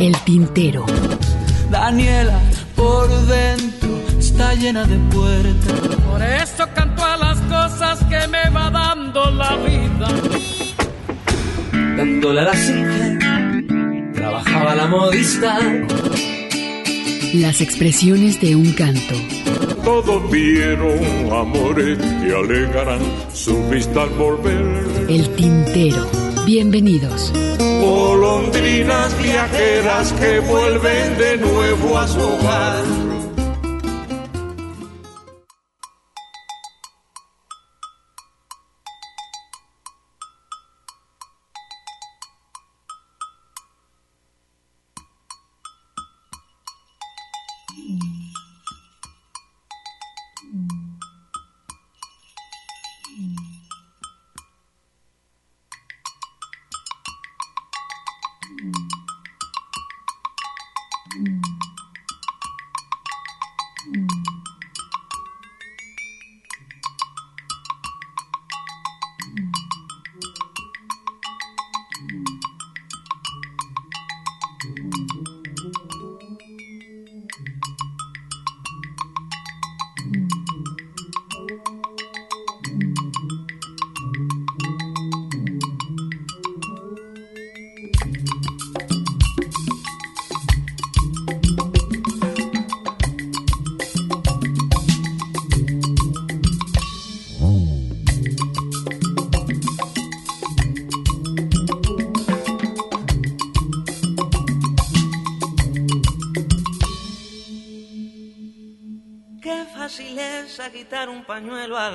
El tintero. Daniela, por dentro está llena de puertas. Por eso canto a las cosas que me va dando la vida. Dándole a la singe, trabajaba la modista. Las expresiones de un canto. Todos vieron amores que alegarán su vista al volver. El tintero. Bienvenidos. Golondrinas viajeras que vuelven de nuevo a su hogar.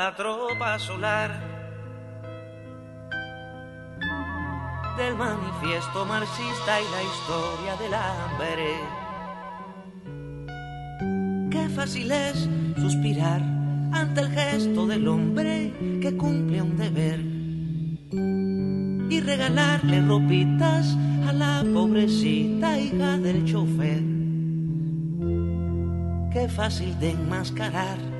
La tropa solar del manifiesto marxista y la historia del hambre. Qué fácil es suspirar ante el gesto del hombre que cumple un deber y regalarle ropitas a la pobrecita hija del chofer qué fácil de enmascarar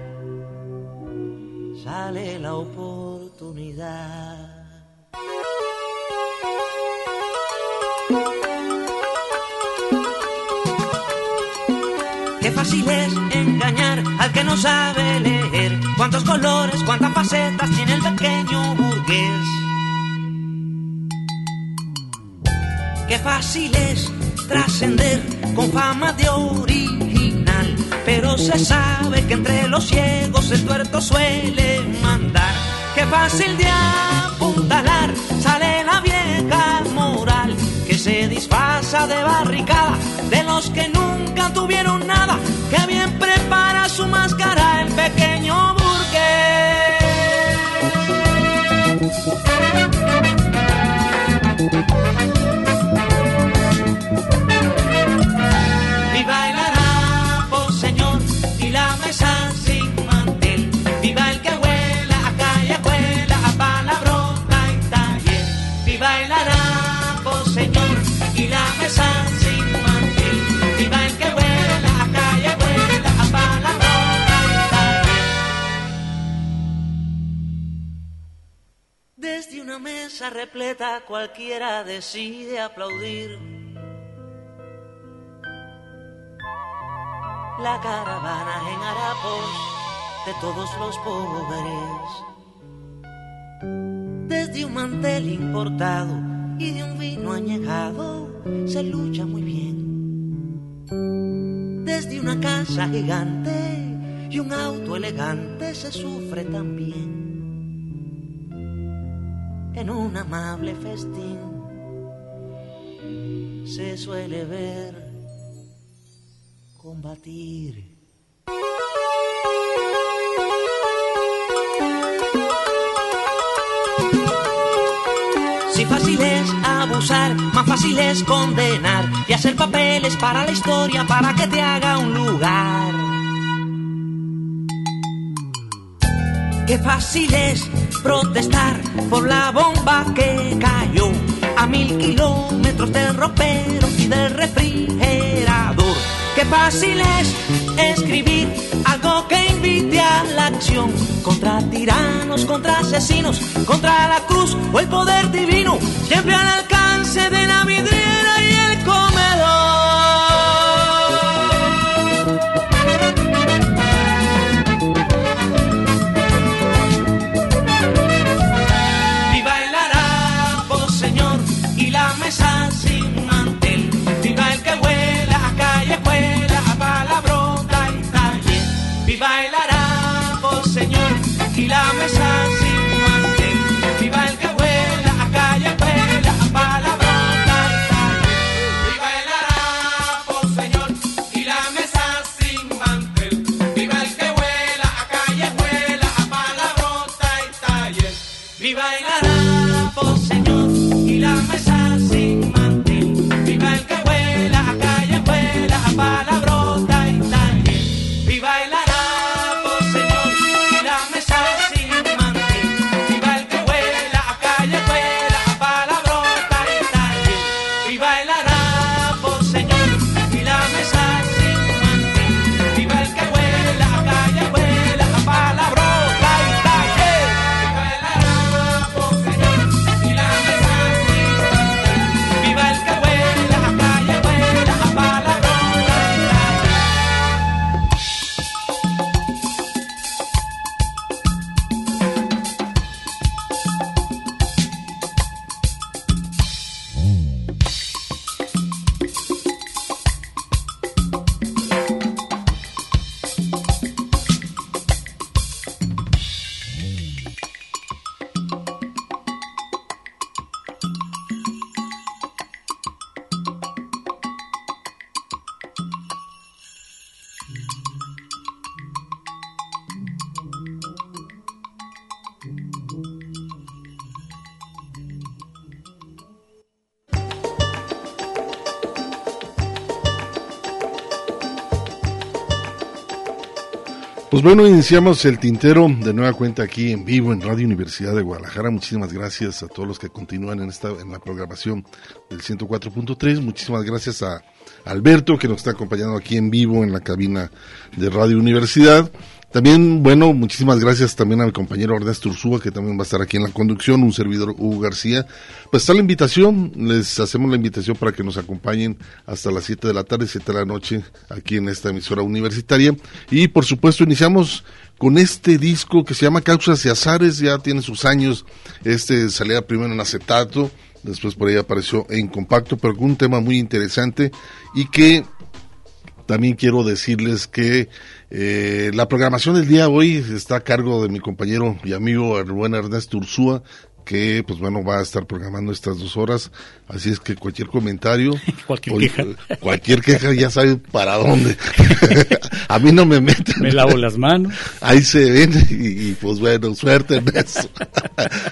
sale la oportunidad. Qué fácil es engañar al que no sabe leer. Cuántos colores, cuántas facetas tiene el pequeño burgués. Qué fácil es trascender con fama de Pero se sabe que entre los ciegos el tuerto suele mandar. Qué fácil de apuntalar sale la vieja moral que se disfraza de barricada de los que nunca tuvieron nada. Que bien prepara su máscara el pequeño burgués. Repleta cualquiera decide aplaudir. la caravana en harapos de todos los pobres. Desde un mantel importado y de un vino añejado se lucha muy bien. Desde una casa gigante y un auto elegante se sufre también. En un amable festín se suele ver combatir. Si fácil es abusar, más fácil es condenar y hacer papeles para la historia para que te haga un lugar. Qué fácil es protestar por la bomba que cayó a mil kilómetros del ropero y del refrigerador. Qué fácil es escribir algo que invite a la acción contra tiranos, contra asesinos, contra la cruz o el poder divino, siempre al alcance de la vidriera Pues bueno, iniciamos el tintero de nueva cuenta aquí en vivo en Radio Universidad de Guadalajara. Muchísimas gracias a todos los que continúan en esta en la programación del 104.3. Muchísimas gracias a Alberto que nos está acompañando aquí en vivo en la cabina de Radio Universidad. También, bueno, muchísimas gracias también a mi compañero Ernesto Ursúa, que también va a estar aquí en la conducción, un servidor Hugo García. Pues está la invitación, les hacemos la invitación para que nos acompañen hasta las 7 de la tarde, 7 de la noche, aquí en esta emisora universitaria. Y por supuesto, iniciamos con este disco que se llama Causas y Azares, ya tiene sus años, este salía primero en acetato, después por ahí apareció en compacto, pero con un tema muy interesante y que también quiero decirles que eh, la programación del día de hoy está a cargo de mi compañero y amigo el buen Ernesto Ursúa, que pues bueno va a estar programando estas dos horas, así es que cualquier comentario, cualquier queja, cualquier queja ya sabe para dónde. a mí no me meten. Me lavo las manos. Ahí se ven y, pues bueno, suerte en eso.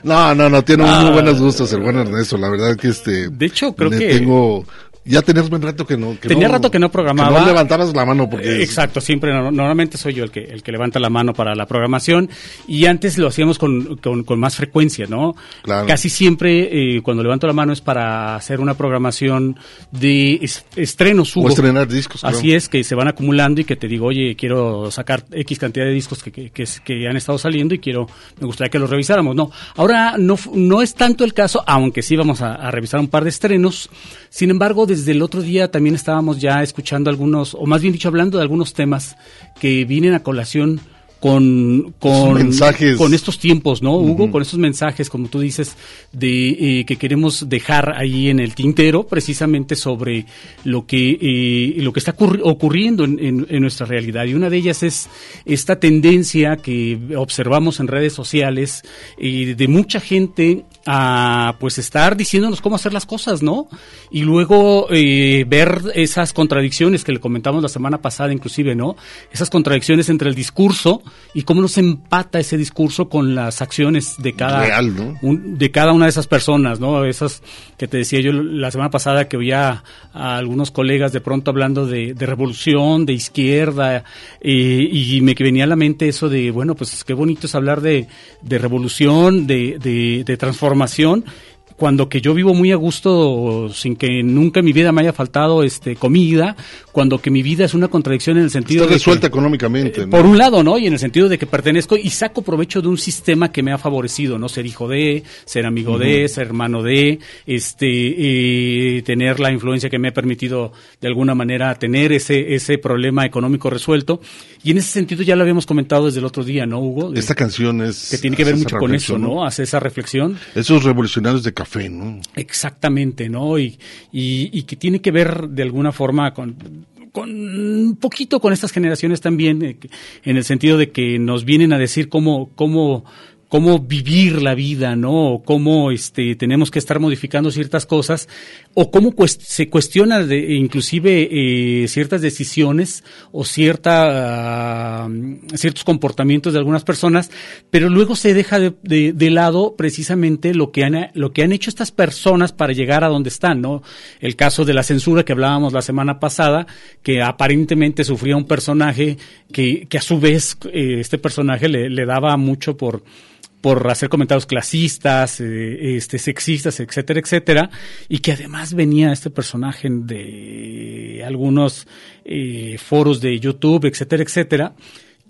no, no, no, tiene muy buenos gustos el buen Ernesto, la verdad que este... De hecho, creo que... Tengo ya tenías buen rato que no. Que Tenía rato que no programaba. Que no levantaras la mano porque. Eh, exacto, siempre, normalmente soy yo el que, el que levanta la mano para la programación y antes lo hacíamos con, con, más frecuencia, ¿no? Claro. Casi siempre eh, cuando levanto la mano es para hacer una programación de estrenos. Hugo. O estrenar discos. Así es, que se van acumulando y que te digo, oye, quiero sacar X cantidad de discos que, que, que, han estado saliendo y quiero, me gustaría que los revisáramos. No, ahora no, no es tanto el caso, aunque sí vamos a, a revisar un par de estrenos. Sin embargo, desde el otro día también estábamos ya escuchando algunos, o más bien dicho, hablando de algunos temas que vienen a colación con, con, mensajes. con estos tiempos, ¿no, Hugo? Con estos mensajes, como tú dices, de eh, que queremos dejar ahí en el tintero, precisamente sobre lo que, eh, lo que está ocurriendo en, en, nuestra realidad. Y una de ellas es esta tendencia que observamos en redes sociales eh, de mucha gente a pues estar diciéndonos cómo hacer las cosas, ¿no? Y luego ver esas contradicciones que le comentamos la semana pasada, inclusive, ¿no? Esas contradicciones entre el discurso y cómo nos empata ese discurso con las acciones de cada de cada una de esas personas, ¿no? Esas que te decía yo la semana pasada que oía a, algunos colegas de pronto hablando de, revolución, de izquierda, eh, y me venía a la mente eso de, bueno, pues qué bonito es hablar de, de revolución, de, de, de transformación, cuando que yo vivo muy a gusto sin que nunca en mi vida me haya faltado este comida, cuando que mi vida es una contradicción en el sentido Está de resuelta económicamente, ¿no? por un lado, ¿no? Y en el sentido de que pertenezco y saco provecho de un sistema que me ha favorecido, ¿no? Ser hijo de, ser amigo de, ser hermano de, este eh, tener la influencia que me ha permitido de alguna manera tener ese ese problema económico resuelto. Y en ese sentido ya lo habíamos comentado desde el otro día, ¿no, Hugo? Esta canción es que tiene que ver mucho con eso, ¿no? Hace esa reflexión. Esos revolucionarios de café, ¿no? Exactamente, ¿no? Y, y, que tiene que ver de alguna forma con, con un poquito con estas generaciones también, eh, en el sentido de que nos vienen a decir cómo, cómo cómo vivir la vida, ¿no? O cómo este, tenemos que estar modificando ciertas cosas, o cómo se cuestiona de, inclusive eh, ciertas decisiones o cierta, uh, ciertos comportamientos de algunas personas, pero luego se deja de, de, de, lado precisamente lo que, han, lo que han hecho estas personas para llegar a donde están, ¿no? El caso de la censura que hablábamos la semana pasada, que aparentemente sufría un personaje que, que a su vez eh, este personaje le, le daba mucho por por hacer comentarios clasistas, eh, este, sexistas, etcétera, etcétera, y que además venía este personaje de algunos eh, foros de YouTube, etcétera, etcétera,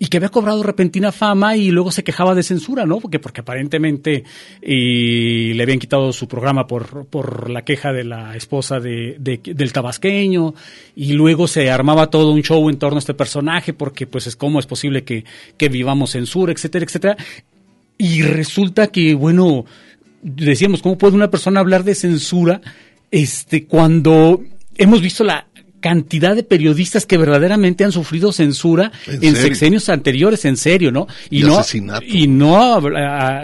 y que había cobrado repentina fama y luego se quejaba de censura, ¿no? Porque, porque aparentemente eh, le habían quitado su programa por, por la queja de la esposa de, del tabasqueño y luego se armaba todo un show en torno a este personaje porque pues es cómo es posible que, que vivamos censura, etcétera, etcétera. Y resulta que, bueno, decíamos, ¿cómo puede una persona hablar de censura este, cuando hemos visto la cantidad de periodistas que verdaderamente han sufrido censura en, sexenios anteriores, en serio, ¿no? Y, no, asesinato. y no,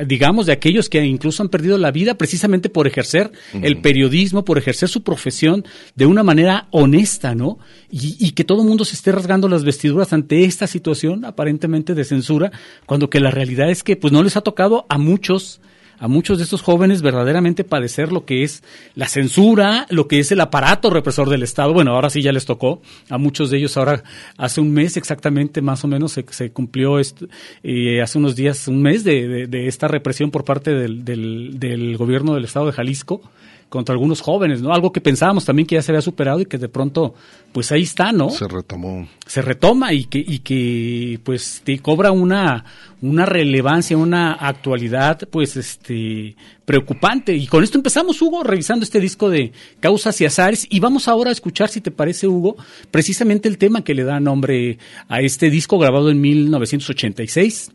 digamos, de aquellos que incluso han perdido la vida precisamente por ejercer el periodismo, por ejercer su profesión de una manera honesta, ¿no? Y, y que todo el mundo se esté rasgando las vestiduras ante esta situación aparentemente de censura, cuando que la realidad es que pues no les ha tocado a muchos a muchos de estos jóvenes verdaderamente padecer lo que es la censura, lo que es el aparato represor del Estado. Bueno, ahora sí ya les tocó a muchos de ellos. Ahora, hace un mes exactamente, más o menos, se, se cumplió eh, hace unos días, un mes de esta represión por parte del, del, del gobierno del Estado de Jalisco contra algunos jóvenes, ¿no? Algo que pensábamos también que ya se había superado y que de pronto, pues ahí está, ¿no? Se retomó. Se retoma y que, y que pues te cobra una, una relevancia, una actualidad, pues este, preocupante. Y con esto empezamos, Hugo, revisando este disco de Causas y Azares, y vamos ahora a escuchar, si te parece, Hugo, precisamente el tema que le da nombre a este disco grabado en 1986.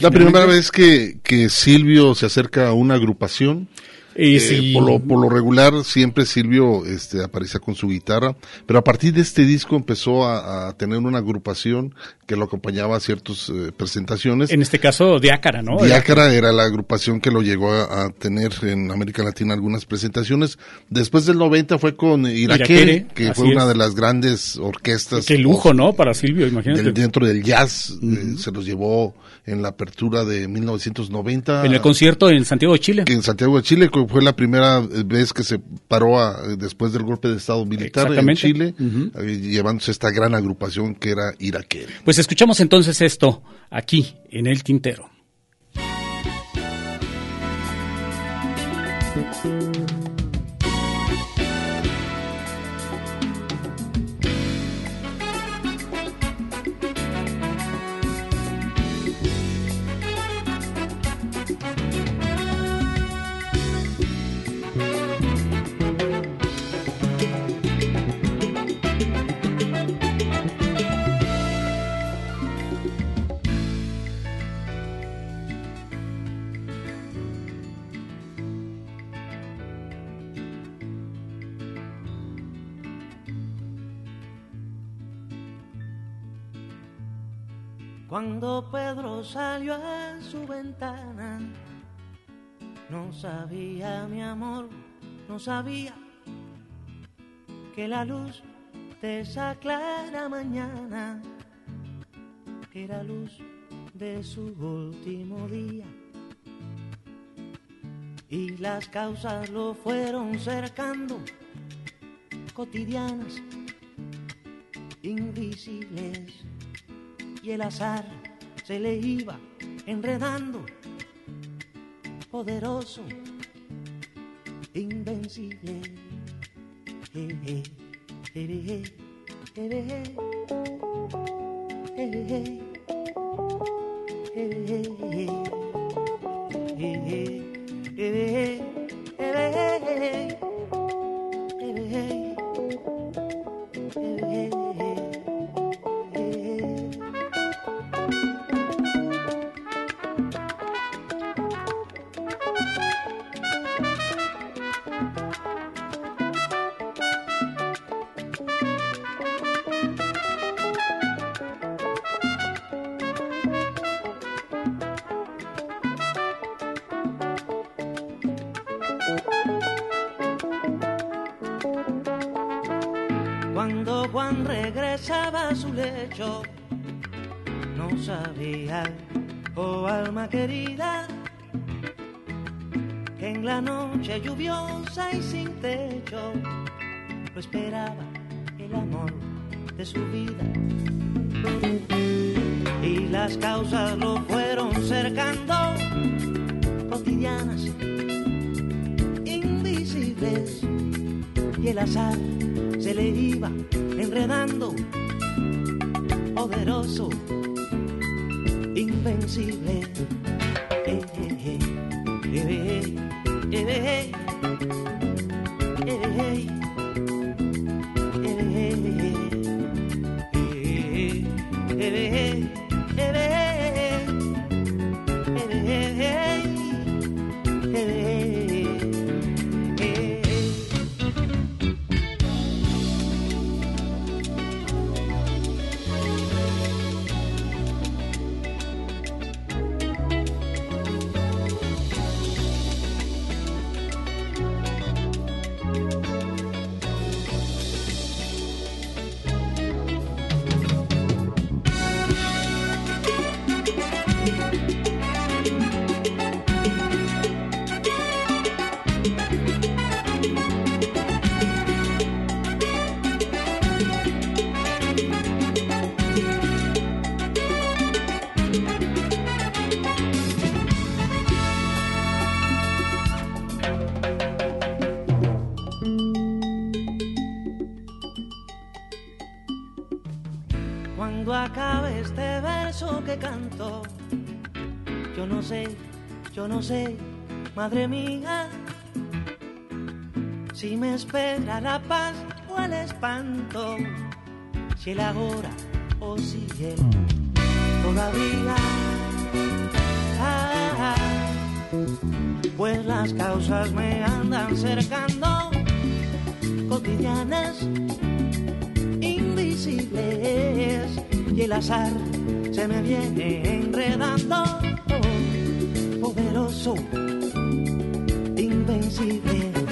La primera vez que, que Silvio se acerca a una agrupación. Y Eh, si- por, lo, por lo regular siempre Silvio este, aparecía con su guitarra, pero a partir de este disco empezó a, a tener una agrupación que lo acompañaba a ciertas eh, presentaciones. en este caso, Diácara, ¿no? Diácara era la agrupación que lo llegó a, a tener en América Latina algunas presentaciones. Después del 90 fue con Iraquere, Iraquere, que fue una es. de las grandes orquestas. Qué lujo, ¿no? Para Silvio, imagínate. del- dentro del jazz, eh, se los llevó en la apertura de 1990. En el concierto en Santiago de Chile. en Santiago de Chile que fue la primera vez que se paró a- después del golpe de Estado militar en. Chile, eh, llevándose esta gran agrupación que era Iraquere. Pues escuchamos entonces esto aquí en el tintero. Cuando Pedro salió a su ventana, no sabía mi amor, no sabía que la luz de esa clara mañana era luz de su último día. Y las causas lo fueron cercando, cotidianas, invisibles y el azar se le iba enredando, poderoso, invencible. Lluviosa y sin techo lo esperaba el amor de su vida. Y las causas lo fueron cercando, cotidianas, invisibles, y el azar se le iba que canto, yo no sé, yo no sé, madre mía, si me espera la paz o el espanto, si el ahora o si el todavía. Ah, pues las causas me andan cercando, cotidianas, invisibles, y el azar se me viene enredando, poderoso, invencible.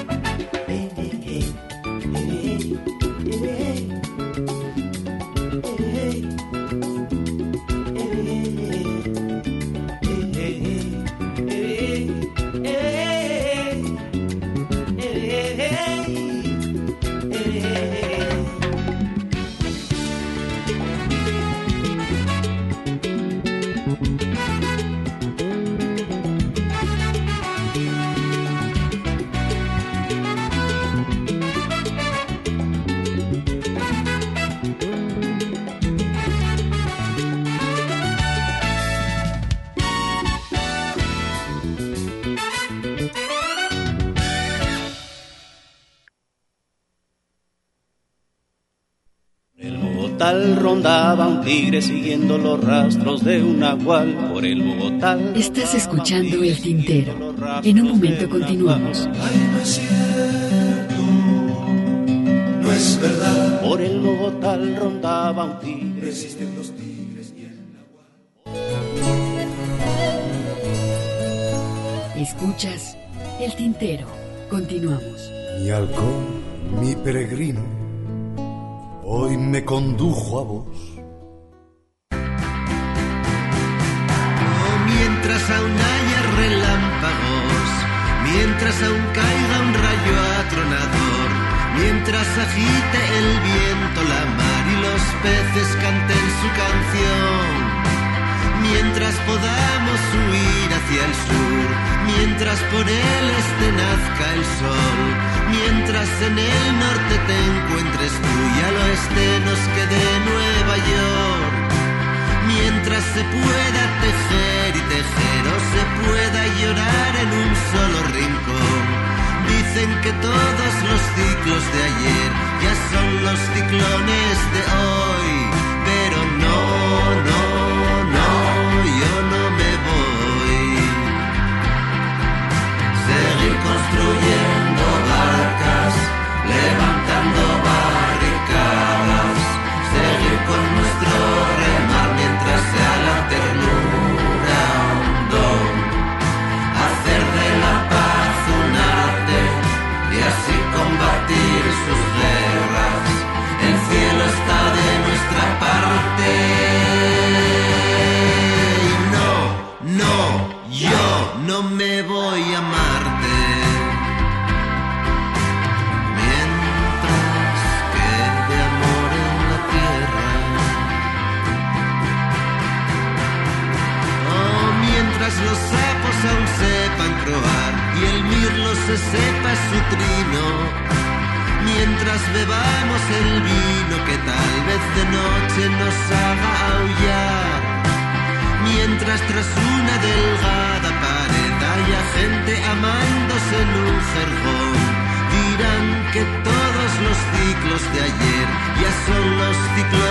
Rondaba un tigre siguiendo los rastros de un nahual por el Bogotá. Estás escuchando El Tintero. En un momento continuamos. No es verdad. Por el Bogotá rondaba un tigre. Escuchas El Tintero. Continuamos. Mi halcón, mi peregrino, hoy me condujo a vos. Mientras aún haya relámpagos, mientras aún caiga un rayo atronador, mientras agite el viento la mar y los peces canten su canción, mientras podamos huir hacia el sur, mientras por el este nazca el sol, mientras en el norte te encuentres tú y al oeste nos quede Nueva York. Mientras se pueda tejer y tejer o se pueda llorar en un solo rincón. Dicen que todos los ciclos de ayer ya son los ciclones de hoy. Construyendo barcas, levantando barricadas, seguir con nuestro remar mientras sea la ternura un don, hacer de la paz un arte y así combatir sus guerras. El cielo está de nuestra parte. No, no, yo no me dirán que todos los ciclos de ayer ya son los ciclones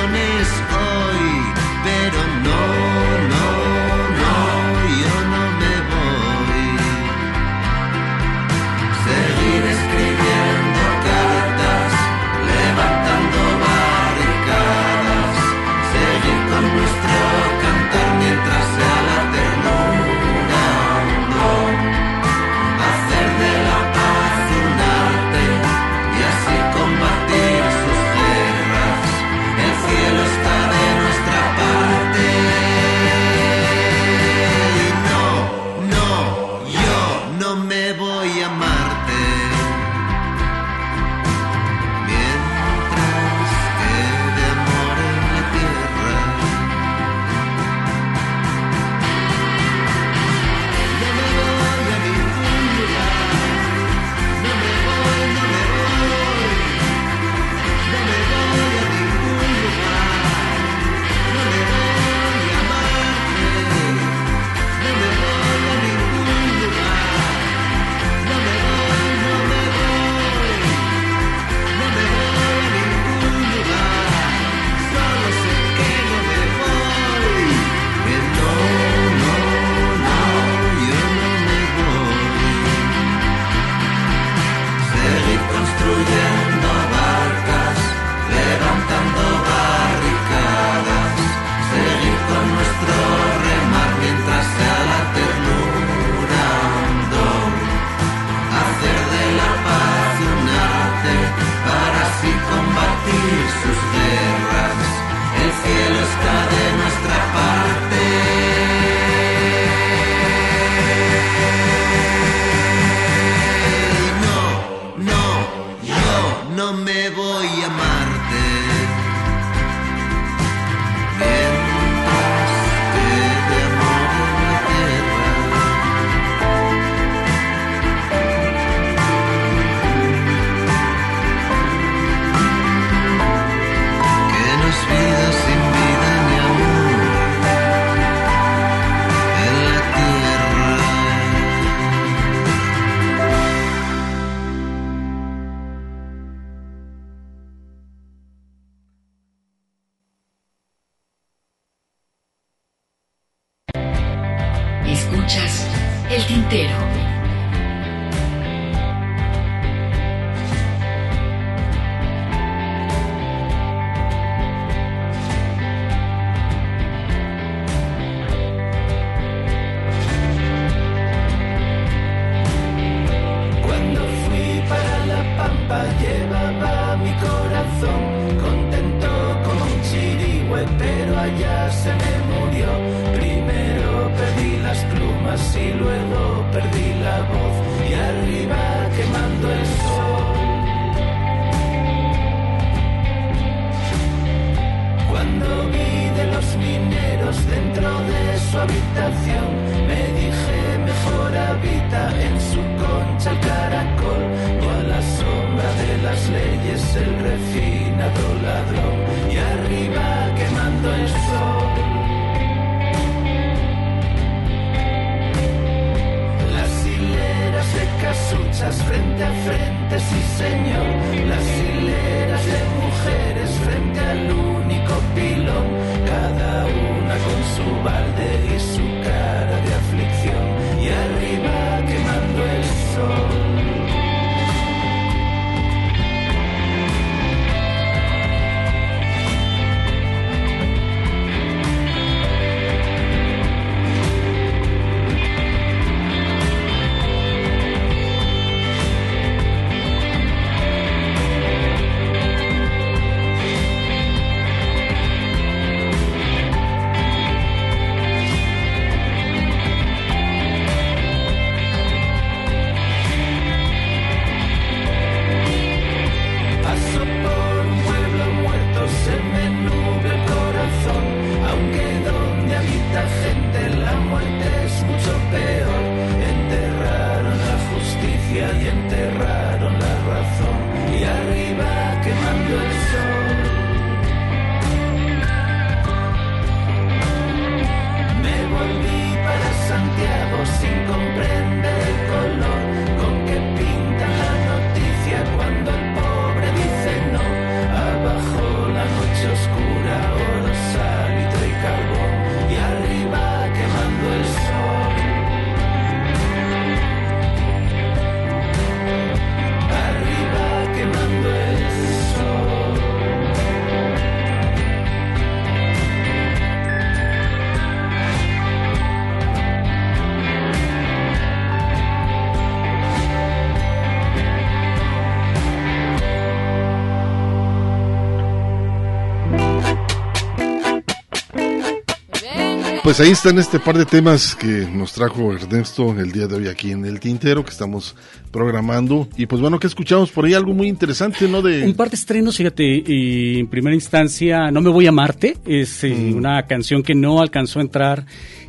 Pues ahí están este par de temas que nos trajo Ernesto el día de hoy aquí en el Tintero que estamos programando. Y pues bueno, que escuchamos por ahí algo muy interesante, ¿no? De... Un par de estrenos, fíjate, y en primera instancia, No me voy a Marte, es eh, Mm. una canción que no alcanzó a entrar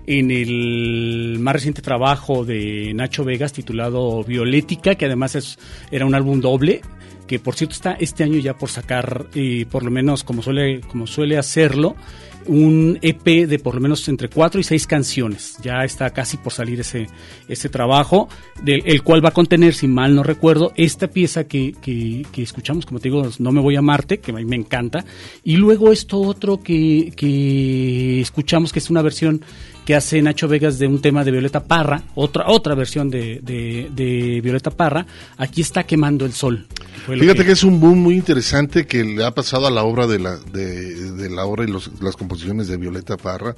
en el más reciente trabajo de Nacho Vegas titulado Violética, que además es, era un álbum doble, que por cierto está este año ya por sacar, eh, por lo menos como suele, como suele hacerlo, un EP de por lo menos entre cuatro y seis canciones. Ya está casi por salir ese, ese trabajo, el cual va a contener, si mal no recuerdo, esta pieza que, que, que escuchamos, como te digo, No me voy a Marte, que a mí me encanta, y luego esto otro que, que escuchamos, que es una versión que hace Nacho Vegas de un tema de Violeta Parra, otra otra versión de, de, de Violeta Parra, aquí está quemando el sol. Fíjate que... es un boom muy interesante que le ha pasado a la obra de la, de, de la obra y los, las composiciones de Violeta Parra.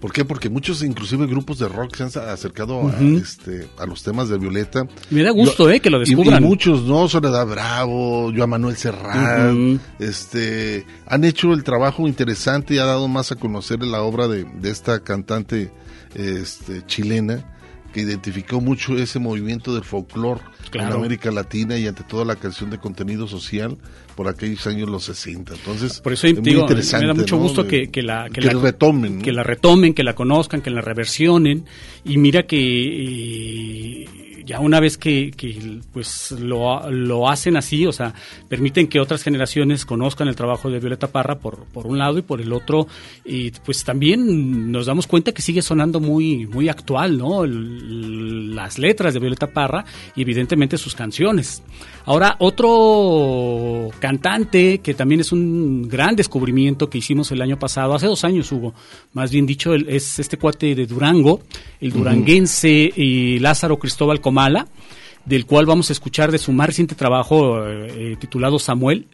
¿Por qué? Porque muchos, inclusive grupos de rock, se han acercado uh -huh. a, este, a los temas de Violeta. Me da gusto, Yo, eh, que lo descubran. Y, y, muchos, ¿no? Soledad Bravo, yo a Manuel uh -huh. este, han hecho el trabajo interesante y ha dado más a conocer la obra de, de esta cantante este, chilena que identificó mucho ese movimiento del folclore claro. en América Latina y ante todo la canción de contenido social por aquellos años los 60. Entonces, por eso es digo, muy interesante. Me da mucho ¿no? gusto que, que, la, que, que la, retomen. ¿no? Que la retomen, que la conozcan, que la reversionen. Y mira que y, ya una vez que, que pues lo, lo, hacen así, o sea, permiten que otras generaciones conozcan el trabajo de Violeta Parra por, por un lado y por el otro, y pues también nos damos cuenta que sigue sonando muy, muy actual, ¿no? El, las letras de Violeta Parra y evidentemente sus canciones. Ahora, otro cantante que también es un gran descubrimiento que hicimos el año pasado, hace dos años hubo, más bien dicho, es este cuate de Durango, el duranguense uh -huh. y Lázaro Cristóbal Comala, del cual vamos a escuchar de su más reciente trabajo eh, titulado Samuel.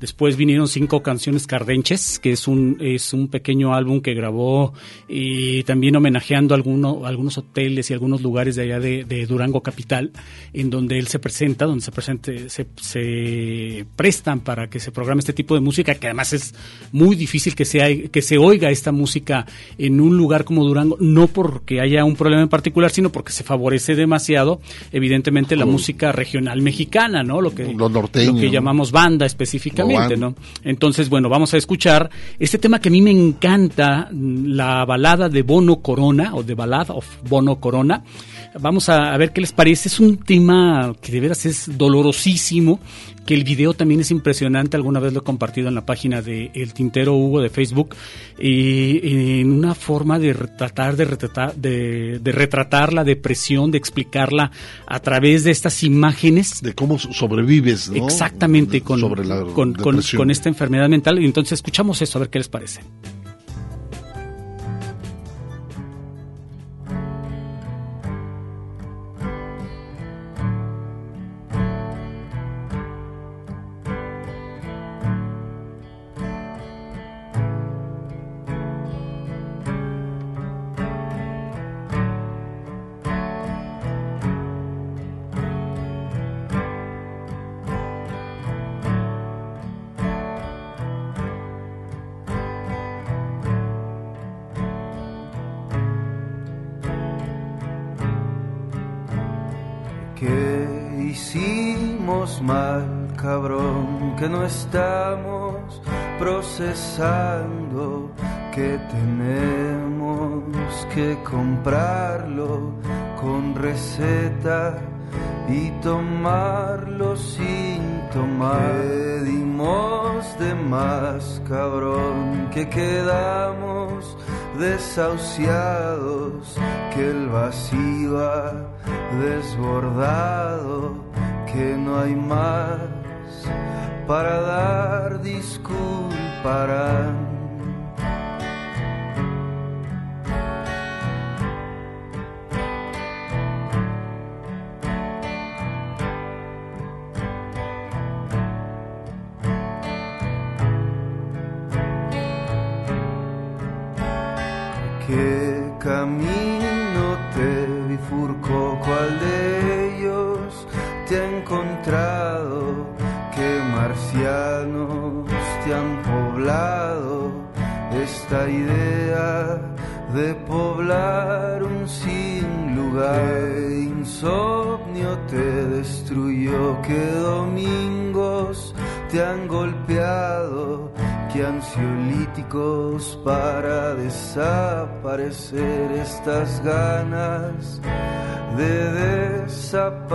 Después vinieron cinco canciones cardenches, que es un, es un pequeño álbum que grabó y también homenajeando alguno, algunos hoteles y algunos lugares de allá de, de, Durango Capital, en donde él se presenta, donde se, presente, se, se, prestan para que se programe este tipo de música, que además es muy difícil que se, que se oiga esta música en un lugar como Durango, no porque haya un problema en particular, sino porque se favorece demasiado, evidentemente, la música regional mexicana, ¿no? Lo que, Los norteños. lo que llamamos banda específicamente. ¿No? Entonces, bueno, vamos a escuchar este tema que a mí me encanta, la balada de Bono Corona, o de Ballad of Bono Corona. Vamos a, a ver qué les parece. Es un tema que de veras es dolorosísimo, que el video también es impresionante, alguna vez lo he compartido en la página de El Tintero Hugo de Facebook, y, en una forma de tratar de retratar, de, de, retratar la depresión, de explicarla a través de estas imágenes. De cómo sobrevives, ¿no? Exactamente, con, Sobre la con, con, con esta enfermedad mental. Y entonces escuchamos eso, a ver qué les parece. Que no estamos procesando, que tenemos que comprarlo con receta y tomarlo sin tomar. Que dimos de más, cabrón, que quedamos desahuciados, que el vacío ha desbordado, que no hay más para dar disculparán. Desaparecer estas ganas de desaparecer.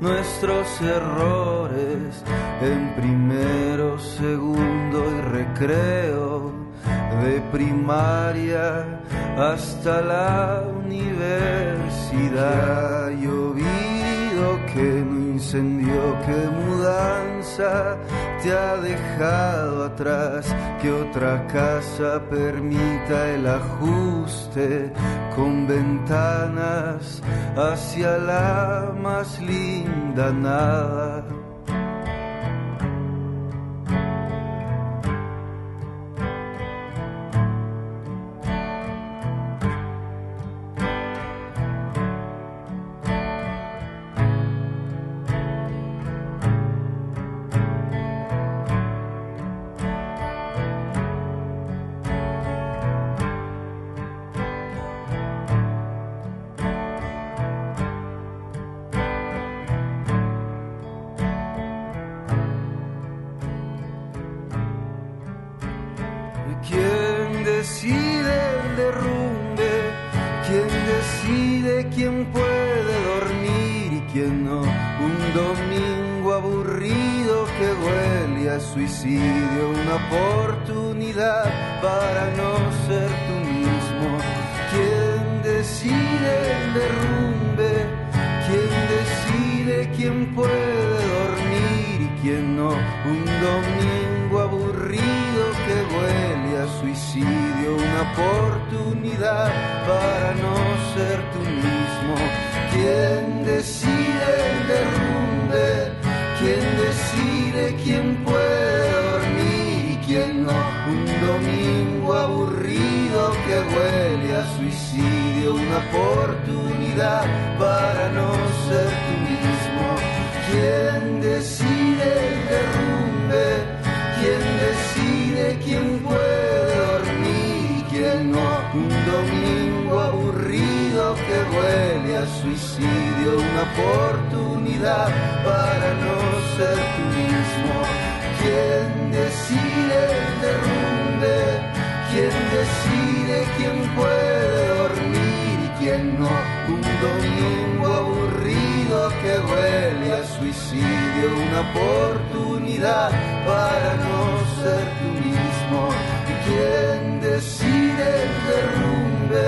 Nuestros errores en primero, segundo y recreo, de primaria hasta la universidad. Llovido, que no incendió, que mudanza te ha dejado atrás, que otra casa permita el ajuste con ventanas hacia la más linda nada. Una oportunidad para no ser tú mismo. ¿Quién decide el derrumbe? ¿Quién decide quién puede dormir y quién no? Un domingo aburrido que huele a suicidio, una oportunidad para no ser tú mismo. ¿Quién decide el derrumbe? ¿Quién decide quién puede Un domingo aburrido que huele a suicidio, una oportunidad para no ser tú mismo. ¿Quién decide el derrumbe?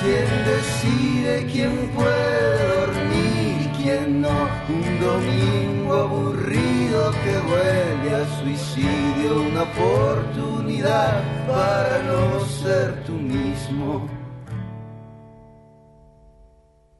¿Quién decide quién puede dormir y quién no? Un domingo aburrido que huele a suicidio, una oportunidad para no ser tú mismo.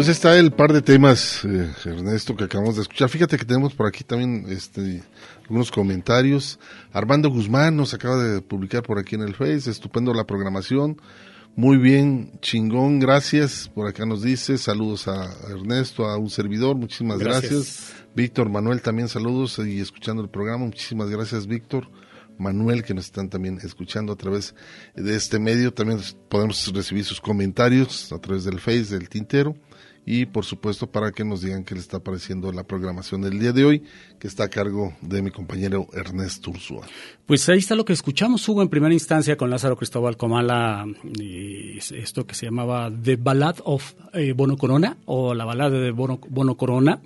Pues está el par de temas, eh, Ernesto, que acabamos de escuchar. Fíjate que tenemos por aquí también este, algunos comentarios. Armando Guzmán nos acaba de publicar por aquí en el Face. Estupendo la programación. Muy bien, chingón, gracias. Por acá nos dice, saludos a Ernesto, a un servidor, muchísimas gracias. Gracias. Víctor Manuel también saludos y escuchando el programa, muchísimas gracias Víctor. Manuel, que nos están también escuchando a través de este medio. También podemos recibir sus comentarios a través del Face del Tintero. Y por supuesto, para que nos digan qué les está pareciendo la programación del día de hoy, que está a cargo de mi compañero Ernesto Ursúa. Pues ahí está lo que escuchamos, Hugo, en primera instancia con Lázaro Cristóbal Comala, esto que se llamaba The Ballad of eh, Bono Corona, o la balada de Bono, Bono Corona,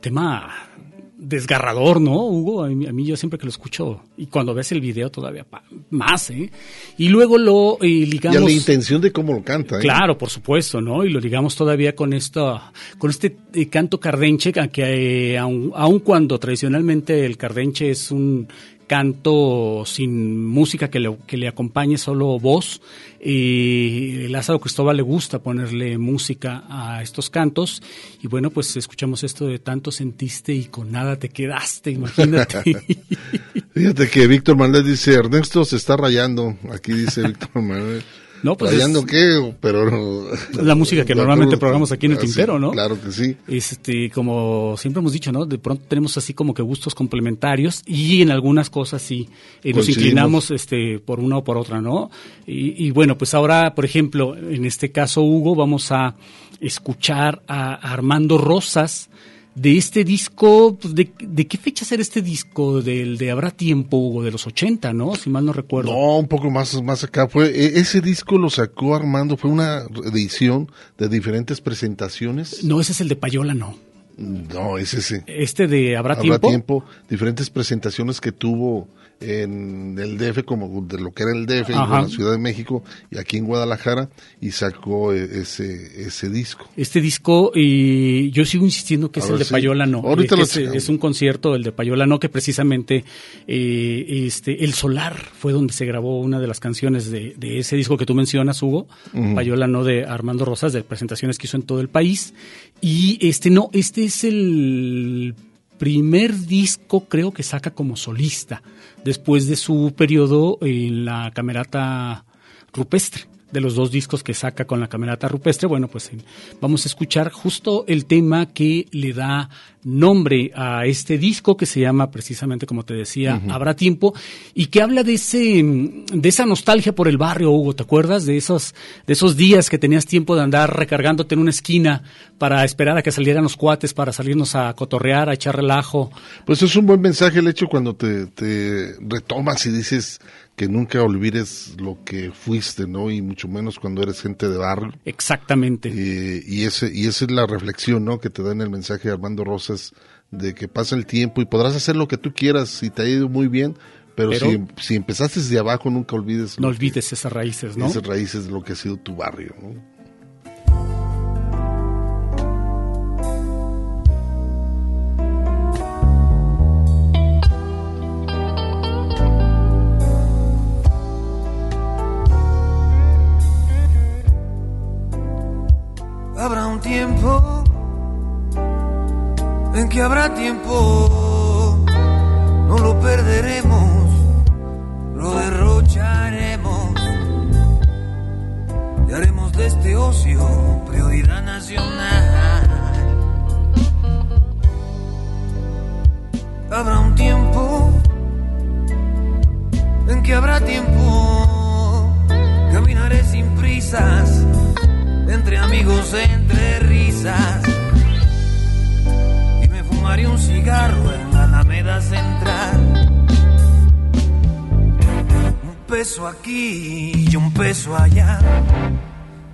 tema desgarrador, ¿no, Hugo? A mí, a mí yo siempre que lo escucho, y cuando ves el video todavía pa- más, ¿eh? Y luego lo eh, ligamos... Y a la intención de cómo lo canta. ¿eh? Claro, por supuesto, ¿no? Y lo ligamos todavía con esto, con este eh, canto cardenche, que que, eh, aun, aun cuando tradicionalmente el cardenche es un canto sin música que le, que le acompañe solo voz, y Lázaro Cristóbal le gusta ponerle música a estos cantos, y bueno, pues escuchamos esto de tanto sentiste y con nada te quedaste, imagínate. Fíjate que Víctor Manuel dice, Ernesto se está rayando. Aquí dice Víctor Manuel. No, pues ¿Rayando es- qué? Pero la música que normalmente programamos aquí en el así, tintero, ¿no? Claro que sí. Este, como siempre hemos dicho, ¿no? De pronto tenemos así como que gustos complementarios y en algunas cosas sí eh, nos inclinamos este, por una o por otra, ¿no? Y, y bueno, pues ahora, por ejemplo, en este caso, Hugo, vamos a escuchar a Armando Rosas de este disco, pues, ¿de, de qué fecha será este disco? Del de Habrá Tiempo, de los 80, ¿no? Si mal no recuerdo. No, un poco más, más acá. Fue, e- ese disco lo sacó Armando, fue una edición de diferentes presentaciones. No, ese es el de Payola, no. No, es ese. Este de Habrá, Habrá Tiempo. tiempo, diferentes presentaciones que tuvo en el DF, como de lo que era el DF, en la Ciudad de México y aquí en Guadalajara, y sacó eh, ese, ese disco. Este disco, y yo sigo insistiendo que A es el de. Payola No. Ahorita Eh, lo es, es un concierto, el de Payola No, que precisamente eh, este, El Solar fue donde se grabó una de las canciones de, de ese disco que tú mencionas, Hugo. Payola No de Armando Rosas, de presentaciones que hizo en todo el país. Y este no, este es el primer disco creo que saca como solista después de su periodo en la camerata rupestre de los dos discos que saca con la camerata rupestre bueno pues vamos a escuchar justo el tema que le da nombre a este disco que se llama precisamente como te decía habrá tiempo y que habla de ese de esa nostalgia por el barrio Hugo te acuerdas de esos de esos días que tenías tiempo de andar recargándote en una esquina para esperar a que salieran los cuates para salirnos a cotorrear a echar relajo. Pues es un buen mensaje el hecho cuando te, te retomas y dices que nunca olvides lo que fuiste, ¿no? Y mucho menos cuando eres gente de barrio. Exactamente. Eh, y, ese, y esa es la reflexión, ¿no? Que te da en el mensaje de Armando Rosas, de que pasa el tiempo y podrás hacer lo que tú quieras y te ha ido muy bien, pero, Pero- si, si empezaste desde abajo, nunca olvides no que- olvides esas raíces no esas raíces de lo que ha sido tu barrio, ¿no? Un tiempo en que habrá tiempo, no lo perderemos, lo derrocharemos y haremos de este ocio prioridad nacional. Habrá un tiempo en que habrá tiempo, caminaré sin prisas entre amigos, entre risas. Y me fumaré un cigarro en la Alameda Central. Un peso aquí y un peso allá,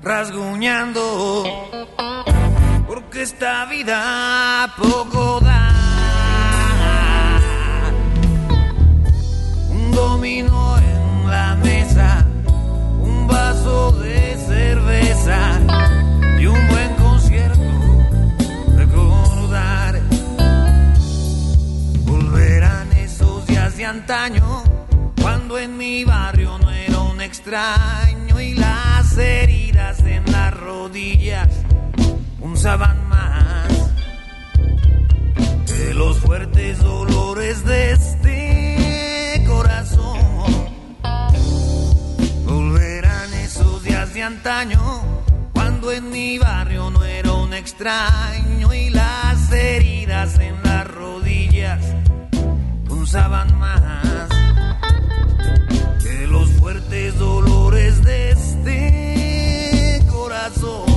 rasguñando. Porque esta vida poco da. Un dominó en la mesa vaso de cerveza y un buen concierto. Recordar, volverán esos días de antaño, cuando en mi barrio no era un extraño y las heridas en las rodillas, un punzaban más que los fuertes dolores de antaño, cuando en mi barrio no era un extraño y las heridas en las rodillas punzaban más que los fuertes dolores de este corazón.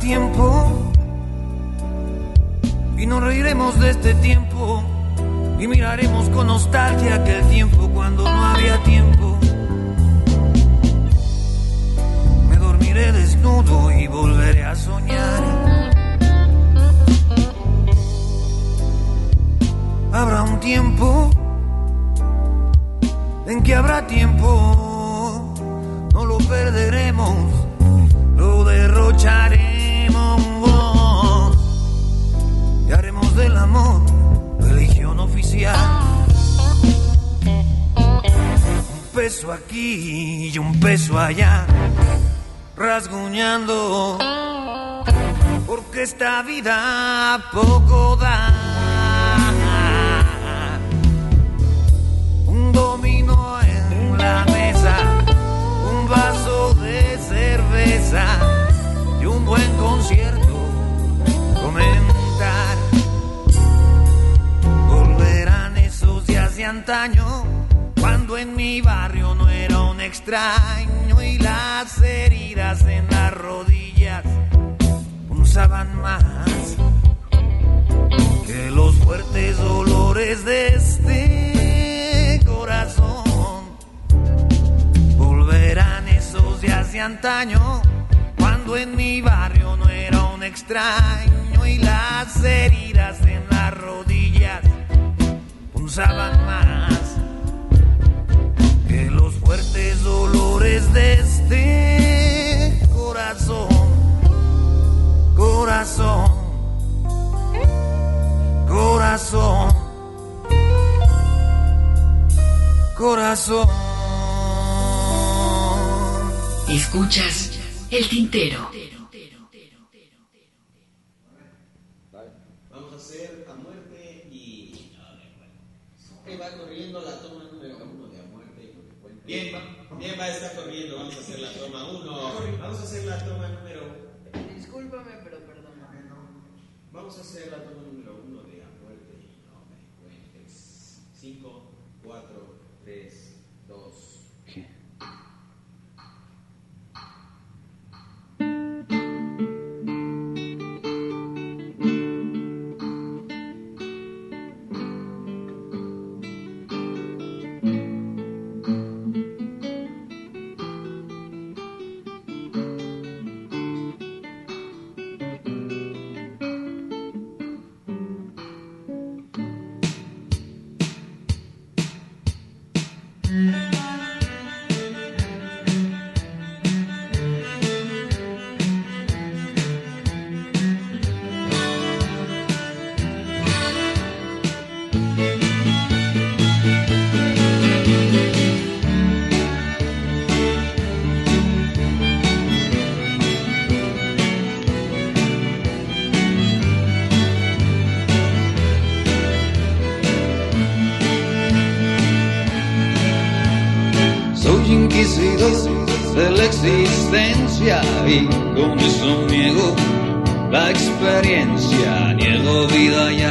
Tiempo y nos reiremos de este tiempo y miraremos con nostalgia aquel tiempo cuando no había tiempo. Me dormiré desnudo y volveré a soñar. Habrá un tiempo en que habrá tiempo, no lo perderemos, lo derrocharemos amor religión oficial. Un peso aquí y un peso allá, rasguñando, porque esta vida poco da. Un domino en la mesa, un vaso de cerveza y un buen concierto. Comentar antaño, cuando en mi barrio no era un extraño y las heridas en las rodillas punzaban más que los fuertes dolores de este corazón. Volverán esos días de antaño, cuando en mi barrio no era un extraño y las heridas en las rodillas punzaban más que los fuertes dolores de este corazón. Corazón, corazón, corazón. Escuchas el tintero. Bien, eh, bien, va a estar corriendo. Vamos a hacer la toma 1. Vamos a hacer la toma número. Discúlpame, pero perdóname. Ah, vamos a hacer la toma número 1 de Acuérdate. No me cuentes. 5, 4, 3. La experiencia, niego vida y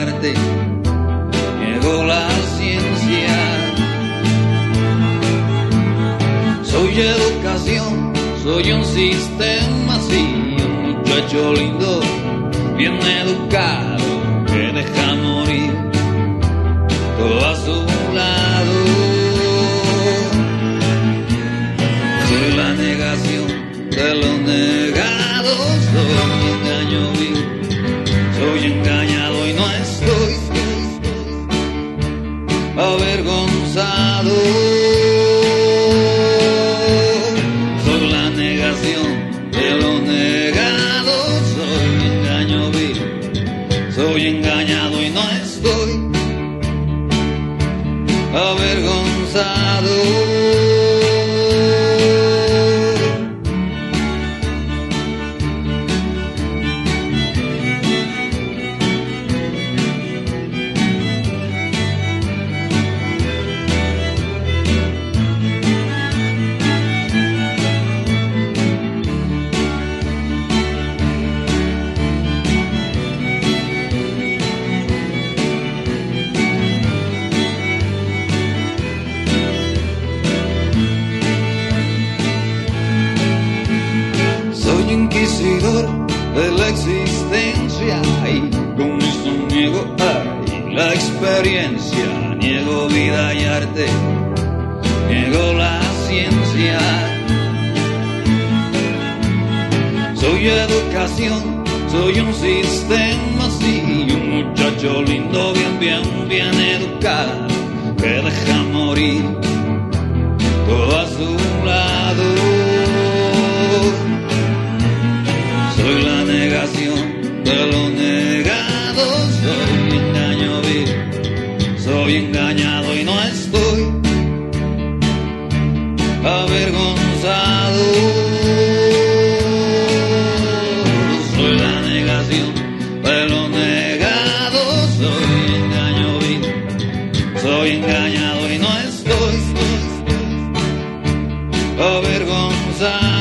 avergonzado.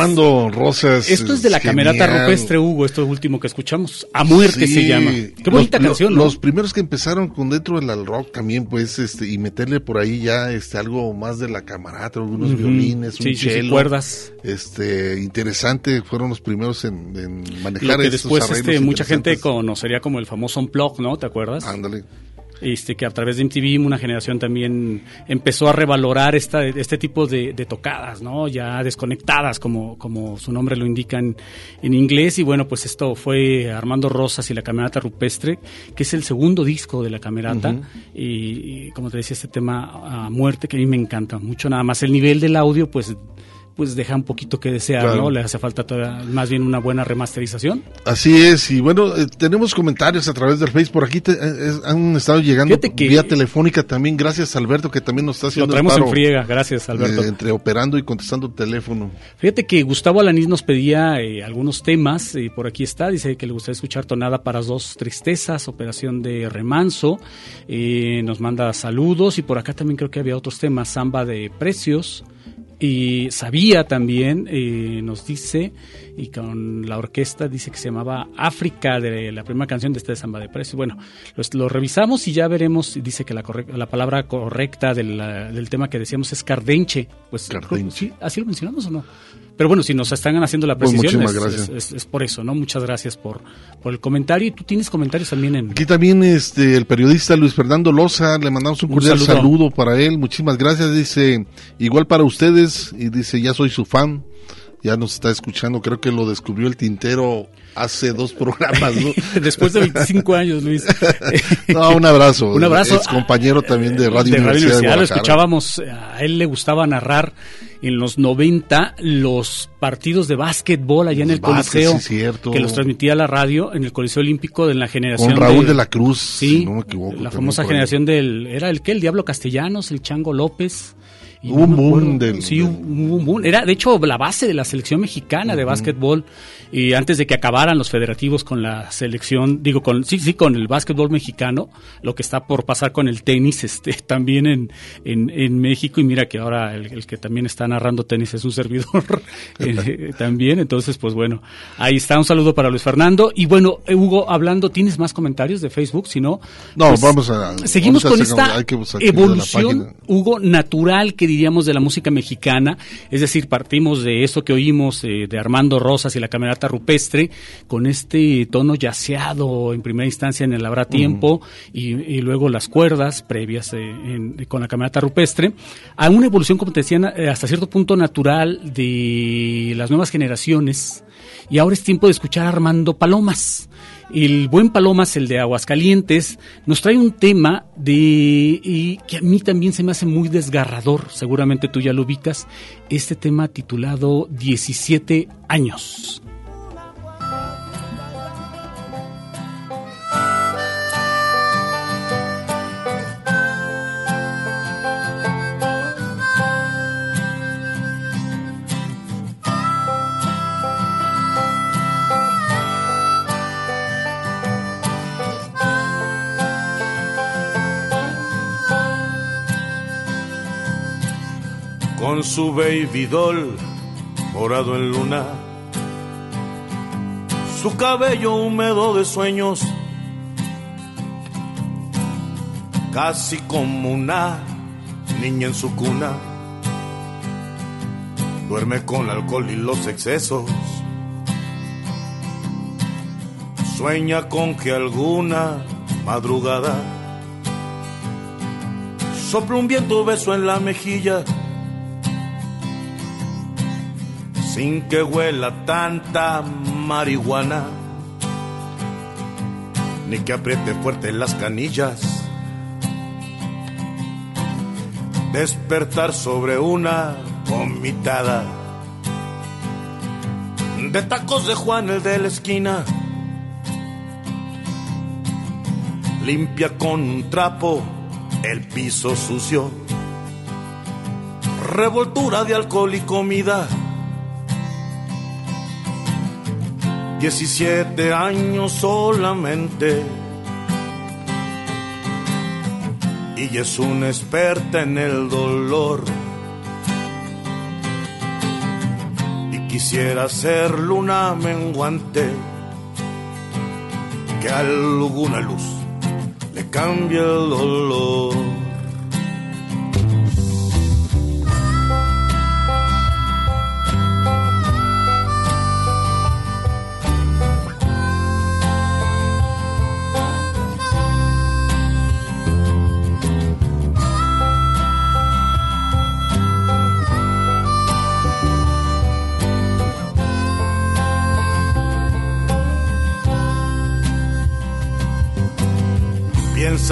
Armando Rosas. Esto es de la camerata genial. rupestre, Hugo, esto último que escuchamos. A muerte Sí, se llama. Qué bonita los, canción, lo- ¿no? Los primeros que empezaron con dentro del rock también, pues, este, y meterle por ahí ya, este, algo más de la camarata, algunos violines, un Sí, sí, sí, cello. cuerdas. Este, interesante, fueron los primeros en, en manejar Lo que estos después este, mucha gente conocería como el famoso Unplug, ¿no? ¿Te acuerdas? Ándale. Este, que a través de MTV una generación también empezó a revalorar esta, este tipo de, de tocadas, ¿no? Ya desconectadas, como, como su nombre lo indica en, inglés. Y bueno, pues esto fue Armando Rosas y la Camerata Rupestre, que es el segundo disco de la Camerata. Y, y como te decía, este tema a muerte que a mí me encanta mucho. Nada más el nivel del audio, pues pues deja un poquito que desear, Claro. ¿no? Le hace falta todavía más bien una buena remasterización. Así es, y bueno, eh, tenemos comentarios a través del Facebook, por aquí te- eh, han estado llegando que- vía telefónica también, gracias Alberto, que también nos está Lo haciendo el traemos en friega, gracias Alberto. eh, entre operando y contestando el teléfono. Fíjate que Gustavo Alanís nos pedía eh, algunos temas, y por aquí está, dice que le gustaría escuchar Tonada para dos tristezas, Operación de Remanso, nos manda saludos, y por acá también creo que había otros temas, Samba de Precios, y Sabía también, eh, nos dice, y con la orquesta dice que se llamaba África, de la primera canción de este Samba de Precios. Bueno, lo, revisamos y ya veremos, dice que la, corre- la palabra correcta del, del tema que decíamos es cardenche. Pues, Cardenche. ¿sí? ¿Así lo mencionamos o no? Pero bueno, si nos están haciendo la Pues precisión, muchísimas es, gracias. es- es- es por eso, ¿no? Muchas gracias por, por el comentario. Y tú tienes comentarios también en... Aquí también este el periodista Luis Fernando Loza, le mandamos un Un cordial saludo. saludo. para él, muchísimas gracias, dice, igual para ustedes, y dice, ya soy su fan, ya nos está escuchando, creo que lo descubrió el tintero hace dos programas, ¿no? Después de 25 años, Luis. No, un abrazo. Un abrazo. Es compañero también de Radio de Radio Universidad de Universidad, lo escuchábamos, a él le gustaba narrar en los 90 los partidos de básquetbol allá en el básquet, Coliseo, sí, cierto. que los transmitía la radio en el Coliseo Olímpico de la generación Con Raúl de, de la Cruz, sí, si no me equivoco. la famosa generación del, era el que, el Diablo Castellanos, el Chango López, y Hubo no un boom del- Sí, del- hubo un boom. Era, de hecho, la base de la selección mexicana de básquetbol. Y antes de que acabaran los federativos con la selección, digo, con sí, sí, con el básquetbol mexicano, lo que está por pasar con el tenis, este, también en, en, en México. Y mira que ahora el, el que también está narrando tenis es un servidor eh, también. Entonces, pues bueno, ahí está. Un saludo para Luis Fernando. Y bueno, eh, Hugo, hablando, ¿tienes más comentarios de Facebook? Si no, No, pues, vamos a- Seguimos vamos a con como- esta evolución. Hugo, natural que diríamos de la música mexicana, es decir, partimos de eso que oímos eh, de Armando Rosas y la camerata rupestre, con este tono yaceado en primera instancia en el Habrá Tiempo y, y luego las cuerdas previas eh, en- con la camerata rupestre, a una evolución, como te decían, eh, hasta cierto punto natural de las nuevas generaciones y ahora es tiempo de escuchar a Armando Palomas. El buen Palomas, el de Aguascalientes, nos trae un tema de y que a mí también se me hace muy desgarrador, seguramente tú ya lo ubicas, este tema titulado 17 años. Con su baby doll morado en luna, su cabello húmedo de sueños, casi como una niña en su cuna, duerme con alcohol y los excesos, sueña con que alguna madrugada sopla un viento beso en la mejilla sin que huela tanta marihuana, ni que apriete fuerte las canillas. Despertar sobre una vomitada de tacos de Juan el de la esquina. Limpia con un trapo el piso sucio. Revoltura de alcohol y comida. 17 años solamente. Y es una experta en el dolor. Y quisiera ser luna menguante. Que alguna luz le cambie el dolor.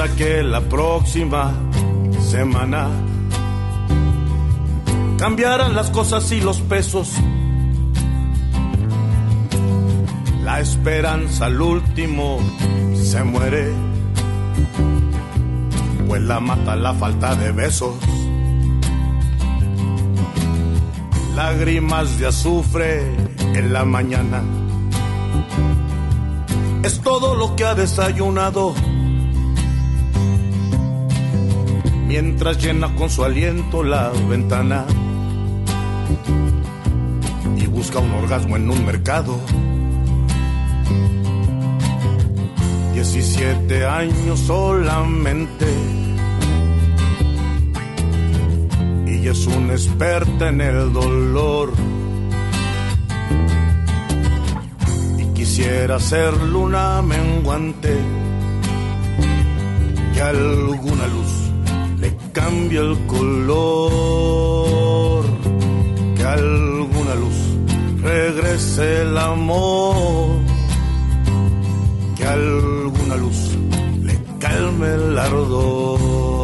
Que la próxima semana cambiarán las cosas y los pesos. La esperanza al último se muere, pues la mata la falta de besos. Lágrimas de azufre en la mañana. Es todo lo que ha desayunado. Mientras llena con su aliento la ventana y busca un orgasmo en un mercado. 17 años solamente y es una experta en el dolor. Y quisiera ser luna menguante que alguna luz le cambie el color, que alguna luz regrese el amor, que alguna luz le calme el ardor.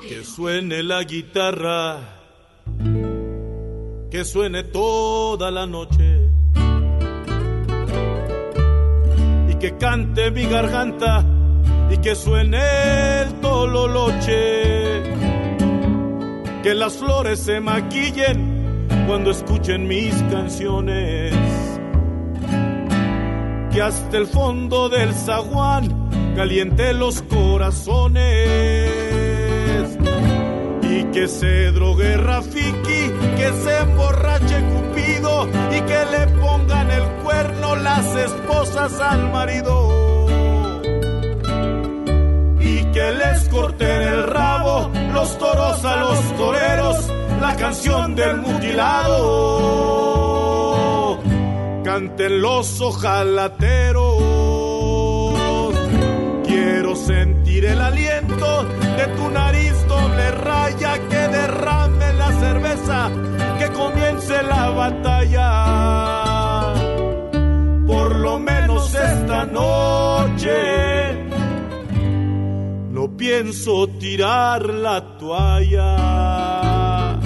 Que suene la guitarra, que suene toda la noche. Y que cante mi garganta y que suene el tololoche. Que las flores se maquillen cuando escuchen mis canciones. Que hasta el fondo del zaguán caliente los corazones que se drogue Rafiki, que se emborrache Cupido y que le pongan el cuerno las esposas al marido. Y que les corten el rabo los toros a los toreros, la canción del mutilado, canten los ojalateros. Quiero sentir el aliento de tu nariz raya que derrame la cerveza, que comience la batalla. Por lo menos esta noche no pienso tirar la toalla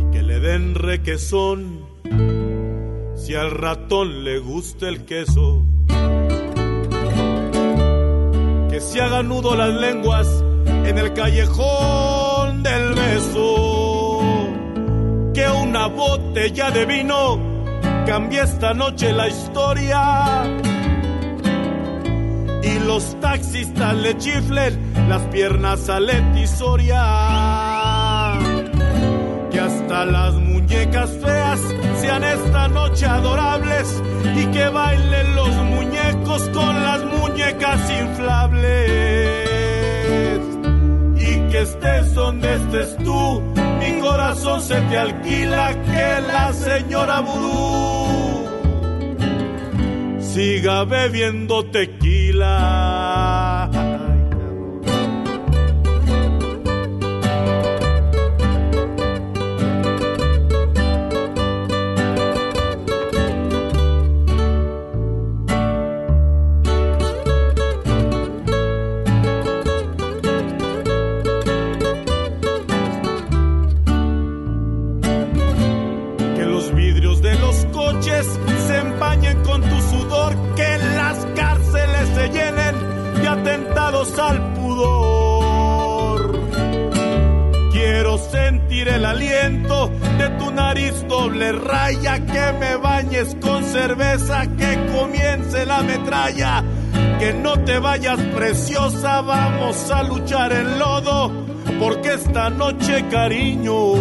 y que le den requesón si al ratón le gusta el queso que se hagan nudo las lenguas en el callejón del beso. Que una botella de vino cambie esta noche la historia. Y los taxistas le chiflen las piernas a Leti Soria. Que hasta las muñecas feas sean esta noche adorables y que bailen los muñecos con las muñecas inflables. Que estés donde estés tú, mi corazón se te alquila que la señora Vudú siga bebiendo tequila. Sentir el aliento de tu nariz doble raya, que me bañes con cerveza, que comience la metralla. Que no te vayas preciosa, vamos a luchar en lodo, porque esta noche cariño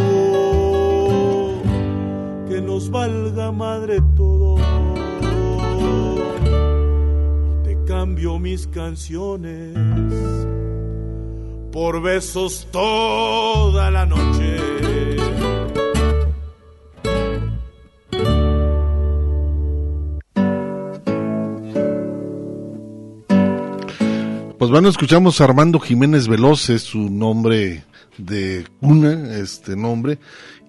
que nos valga madre todo. Te cambio mis canciones por besos toda la noche. Pues bueno, escuchamos a Armando Jiménez Veloz, es su nombre de cuna, este nombre,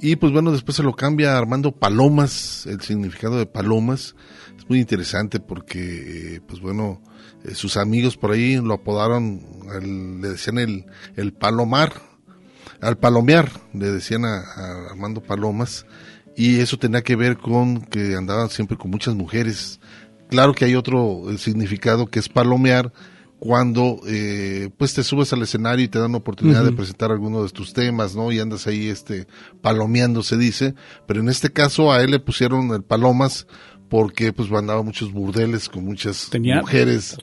y pues bueno, después se lo cambia a Armando Palomas, el significado de Palomas, es muy interesante porque, eh, pues bueno, eh, sus amigos por ahí lo apodaron, el- le decían el, el Palomar, al Palomear, le decían a, a Armando Palomas, y eso tenía que ver con que andaban siempre con muchas mujeres. Claro que hay otro eh, significado que es palomear, cuando eh, pues te subes al escenario y te dan la oportunidad de presentar alguno de tus temas, ¿no? Y andas ahí este palomeando se dice, pero en este caso a él le pusieron el palomas porque pues andaba muchos burdeles con muchas Tenía mujeres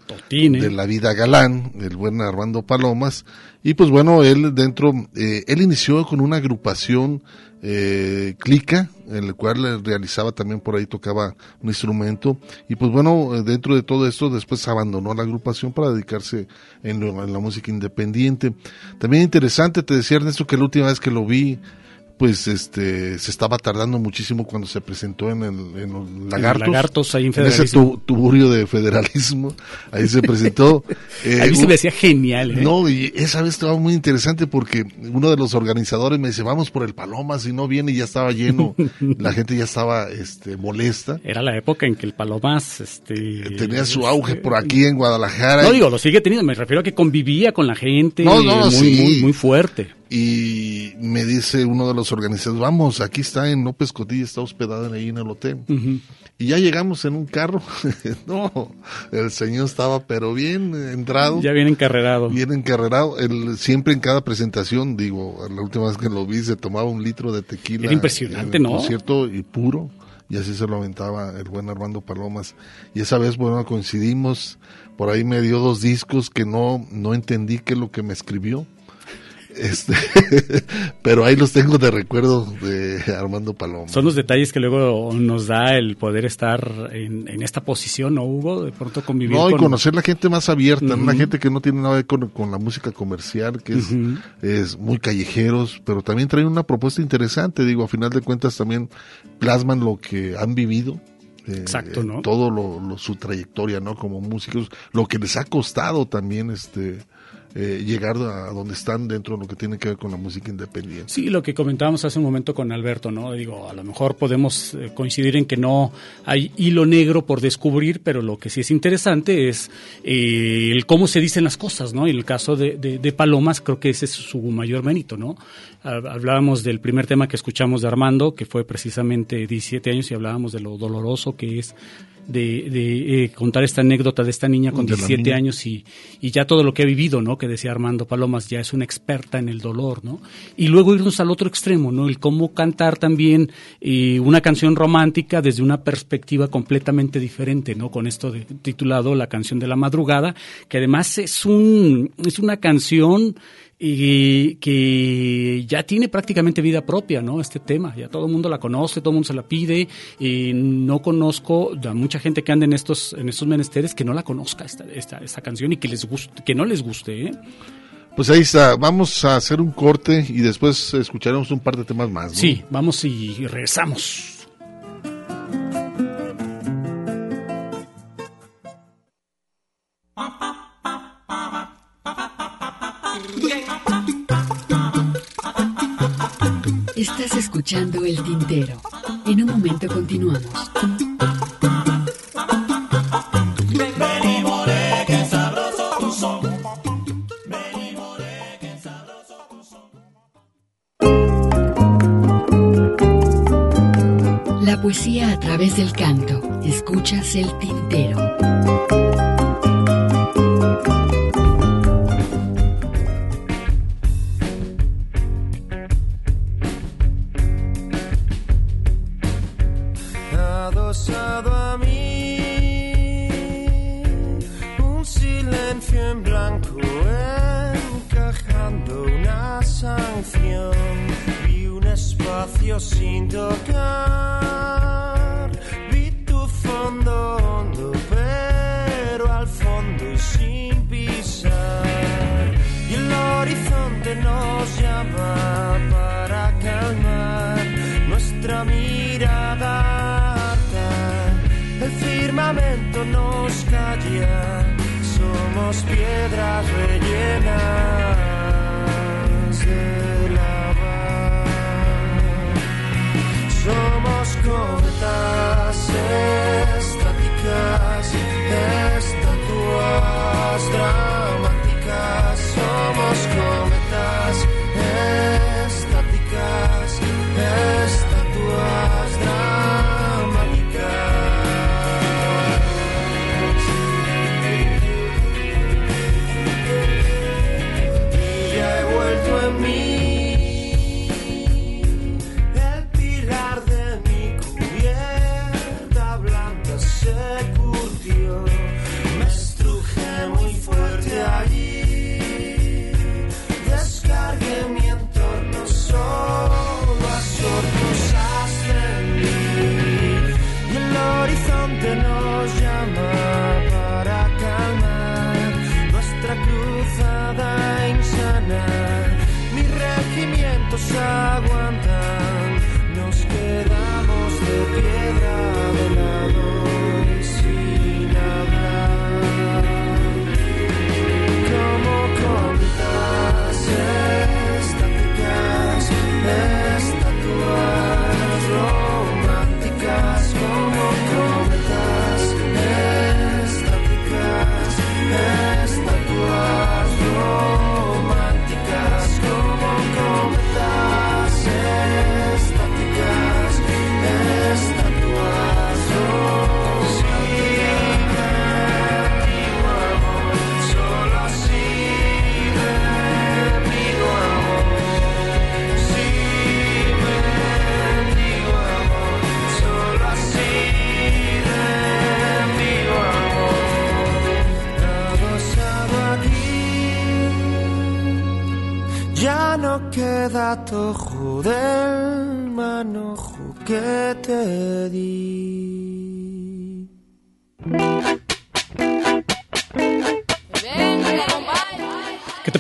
de la vida galán, el buen Armando Palomas, y pues bueno, él dentro, eh, él inició con una agrupación eh, clica, en el cual realizaba también por ahí, tocaba un instrumento, y pues bueno, eh, dentro de todo esto, después abandonó la agrupación para dedicarse en, lo- en la música independiente. También interesante, te decía Ernesto que la última vez que lo vi, pues este se estaba tardando muchísimo cuando se presentó en el en los Lagartos, Lagartos, ahí en ese Federalismo. tu- tuburio de federalismo, ahí se presentó. eh, A mí se me decía genial. ¿eh? no, y esa vez estaba muy interesante porque uno de los organizadores me dice, vamos por el Paloma, si no viene, y ya estaba lleno, la gente ya estaba este, molesta. Era la época en que el Palomas este, Tenía su auge por aquí en Guadalajara. No digo, lo sigue teniendo, me refiero a que convivía con la gente No, no, muy, sí. muy, muy fuerte. Y me dice uno de los organizadores, vamos, aquí está en López Cotilla, está hospedado ahí en el hotel. Y ya llegamos en un carro. no, el señor estaba pero bien entrado. Ya viene encarrerado. Bien encarrerado. Él, siempre en cada presentación, digo, la última vez que lo vi se tomaba un litro de tequila. Era impresionante, ¿no? concierto y puro. Y así se lo aventaba el buen Armando Palomas. Y esa vez, bueno, coincidimos. Por ahí me dio dos discos que no, no entendí qué es lo que me escribió. Este, pero ahí los tengo de recuerdo de Armando Palomas. Son los detalles que luego nos da el poder estar en, en esta posición, ¿no, Hugo? De pronto convivir No, y con... conocer la gente más abierta, Ujú. una gente que no tiene nada que ver con, con la música comercial, que es muy callejeros, pero también traen una propuesta interesante, digo, a final de cuentas también plasman lo que han vivido. eh, Exacto, ¿no? Todo lo, lo- su trayectoria, ¿no? Como músicos, lo que les ha costado también, este, eh, llegar a donde están dentro de lo que tiene que ver con la música independiente. Sí, lo que comentábamos hace un momento con Alberto, ¿no? Digo, a lo mejor podemos eh, coincidir en que no hay hilo negro por descubrir, pero lo que sí es interesante es eh, el cómo se dicen las cosas, ¿no? Y el caso de, de- de Palomas, creo que ese es su mayor mérito, ¿no? Hab- Hablábamos del primer tema que escuchamos de Armando, que fue precisamente 17 años, y hablábamos de lo doloroso que es de, de, eh, contar esta anécdota de esta niña con De la 17 niña. años y, y ya todo lo que ha vivido, ¿no? Que decía Armando Palomas, ya es una experta en el dolor, ¿no? Y luego irnos al otro extremo, ¿no? El cómo cantar también eh, una canción romántica desde una perspectiva completamente diferente, ¿no? Con esto de- titulado La canción de la madrugada, que además es un es una canción y que ya tiene prácticamente vida propia, ¿no? Este tema, ya todo el mundo la conoce, todo el mundo se la pide, y no conozco a mucha gente que anda en estos en estos menesteres que no la conozca esta, esta, esta canción y que les guste, que no les guste, ¿eh? Pues ahí está, vamos a hacer un corte y después escucharemos un par de temas más. ¿no? Sí, vamos y regresamos. Estás escuchando El Tintero. En un momento continuamos. La poesía a través del canto. Escuchas El Tintero. Sin tocar. Vi tu fondo hondo, pero al fondo sin pisar. Y el horizonte nos llama para calmar nuestra mirada. El firmamento nos calla, somos piedras rellenas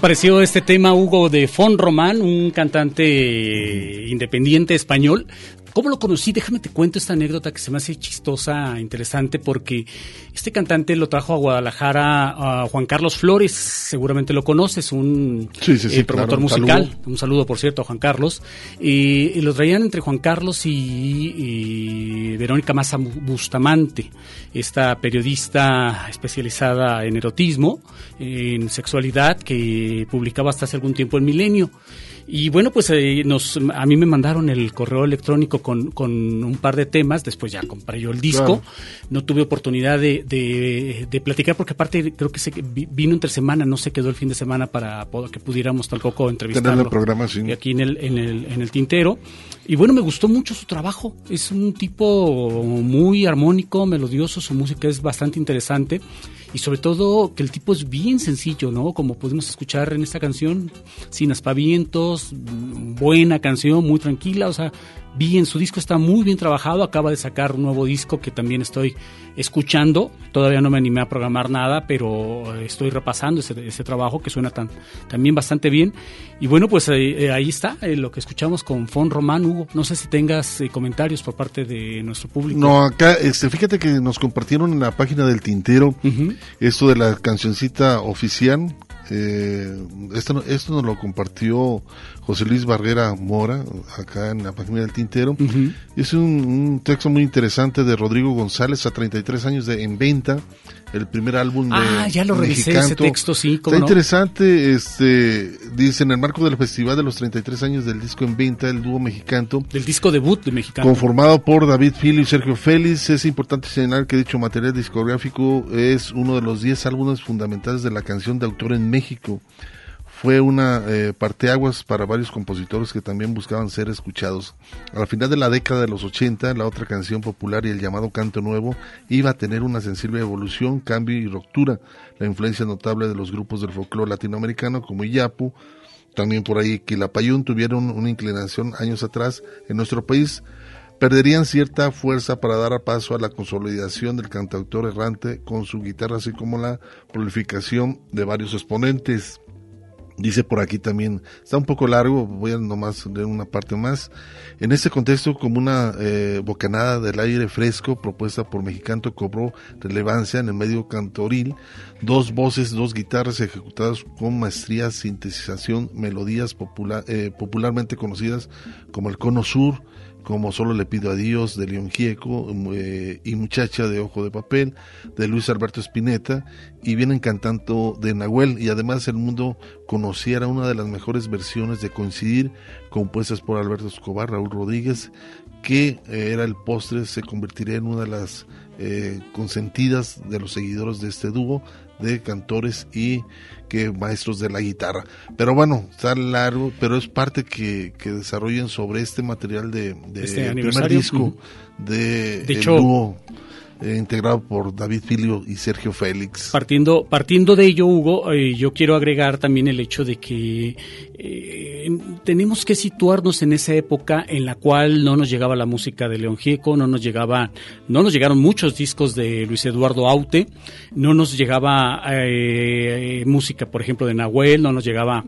pareció este tema, Hugo, de Fon Román, un cantante independiente español? ¿Cómo lo conocí? Déjame te cuento esta anécdota que se me hace chistosa, interesante, porque este cantante lo trajo a Guadalajara a Juan Carlos Flores, seguramente lo conoces, un Sí, sí, sí, eh, promotor claro, un musical. saludo. Un saludo, por cierto, a Juan Carlos. Y, y lo traían entre Juan Carlos y, y Verónica Massa Bustamante, esta periodista especializada en erotismo, en sexualidad, que publicaba hasta hace algún tiempo en Milenio. Y bueno, pues eh, nos, a mí me mandaron el correo electrónico con, con un par de temas, después ya compré yo el disco, Claro. no tuve oportunidad de, de, de platicar porque aparte creo que se, vi- vino entre semana, no se quedó el fin de semana para que pudiéramos tampoco entrevistarlo. Programa, sí. Aquí en el, en, el, en el tintero. Y bueno, me gustó mucho su trabajo. Es un tipo muy armónico, melodioso, su música es bastante interesante. Y sobre todo que el tipo es bien sencillo, ¿no? Como pudimos escuchar en esta canción, sin aspavientos, buena canción, muy tranquila, o sea, bien, su disco está muy bien trabajado, acaba de sacar un nuevo disco que también estoy escuchando, todavía no me animé a programar nada, pero estoy repasando ese, ese trabajo que suena tan, también bastante bien. Y bueno, pues eh, eh, ahí está eh, lo que escuchamos con Fon Román, Hugo. No sé si tengas eh, comentarios por parte de nuestro público. No, acá, este, fíjate que nos compartieron en la página del Tintero esto de la cancioncita oficial. Eh, esto, esto nos lo compartió José Luis Barrera Mora, acá en la página del Tintero. Y es un, un texto muy interesante de Rodrigo González, a 33 años de En Venta, el primer álbum de Ah, ya lo revisé ese Mexicanto. texto, sí, Está no. interesante, este, dice, en el marco del festival de los 33 años del disco En Venta, el dúo mexicano, Del disco debut de Mexicano. Conformado por David Filio y Sergio Félix, es importante señalar que dicho material discográfico es uno de los 10 álbumes fundamentales de la canción de autor en México. Fue una eh, parteaguas para varios compositores que también buscaban ser escuchados. Al final de la década de los 80, la otra canción popular y el llamado canto nuevo iba a tener una sensible evolución, cambio y ruptura. La influencia notable de los grupos del folclore latinoamericano como Iyapu, también por ahí Quilapayún tuvieron una inclinación años atrás en nuestro país perderían cierta fuerza para dar a paso a la consolidación del cantautor errante con su guitarra, así como la prolificación de varios exponentes. Dice por aquí también, está un poco largo, voy a nomás leer una parte más. En este contexto, como una eh, bocanada del aire fresco propuesta por Mexicanto cobró relevancia en el medio cantoril, dos voces, dos guitarras ejecutadas con maestría, sintetización, melodías popular, eh, popularmente conocidas como el Cono Sur, como Solo le pido a Dios de León Gieco eh, y Muchacha de Ojo de Papel de Luis Alberto Spinetta y vienen cantando de Nahuel. Y además el mundo conociera una de las mejores versiones de Coincidir compuestas por Alberto Escobar, Raúl Rodríguez que eh, era el postre se convertiría en una de las eh, consentidas de los seguidores de este dúo de cantores y que maestros de la guitarra. Pero bueno, está largo, pero es parte que, que desarrollen sobre este material de, de Este primer disco de, De el hecho- dúo eh, integrado por David Filio y Sergio Félix. Partiendo, partiendo de ello, Hugo, eh, yo quiero agregar también el hecho de que eh, tenemos que situarnos en esa época en la cual no nos llegaba la música de León Gieco, no nos llegaba, no nos llegaron muchos discos de Luis Eduardo Aute, no nos llegaba música, por ejemplo, de Nahuel, no nos llegaba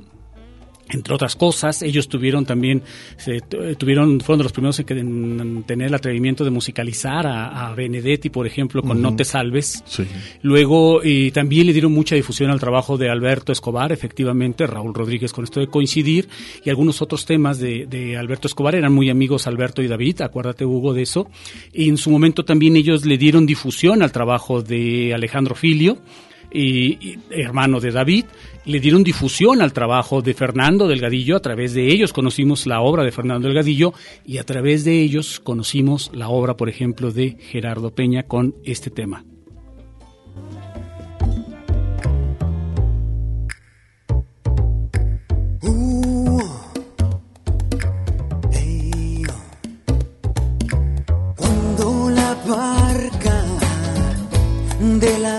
entre otras cosas, ellos tuvieron también, se, tu- tuvieron, fueron de los primeros en, tener el atrevimiento de musicalizar a, a Benedetti, por ejemplo, con. No te salves. Sí. Luego, y también le dieron mucha difusión al trabajo de Alberto Escobar, efectivamente, Raúl Rodríguez con esto de coincidir, y algunos otros temas de, de Alberto Escobar, eran muy amigos Alberto y David, acuérdate Hugo de eso, y en su momento también ellos le dieron difusión al trabajo de Alejandro Filio, y, hermano de David, le dieron difusión al trabajo de Fernando Delgadillo, a través de ellos conocimos la obra de Fernando Delgadillo y a través de ellos conocimos la obra, por ejemplo, de Gerardo Peña con este tema.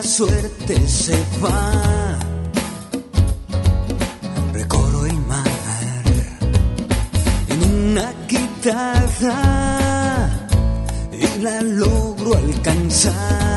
suerte se va. Recoro el mar en una guitarra y la logro alcanzar.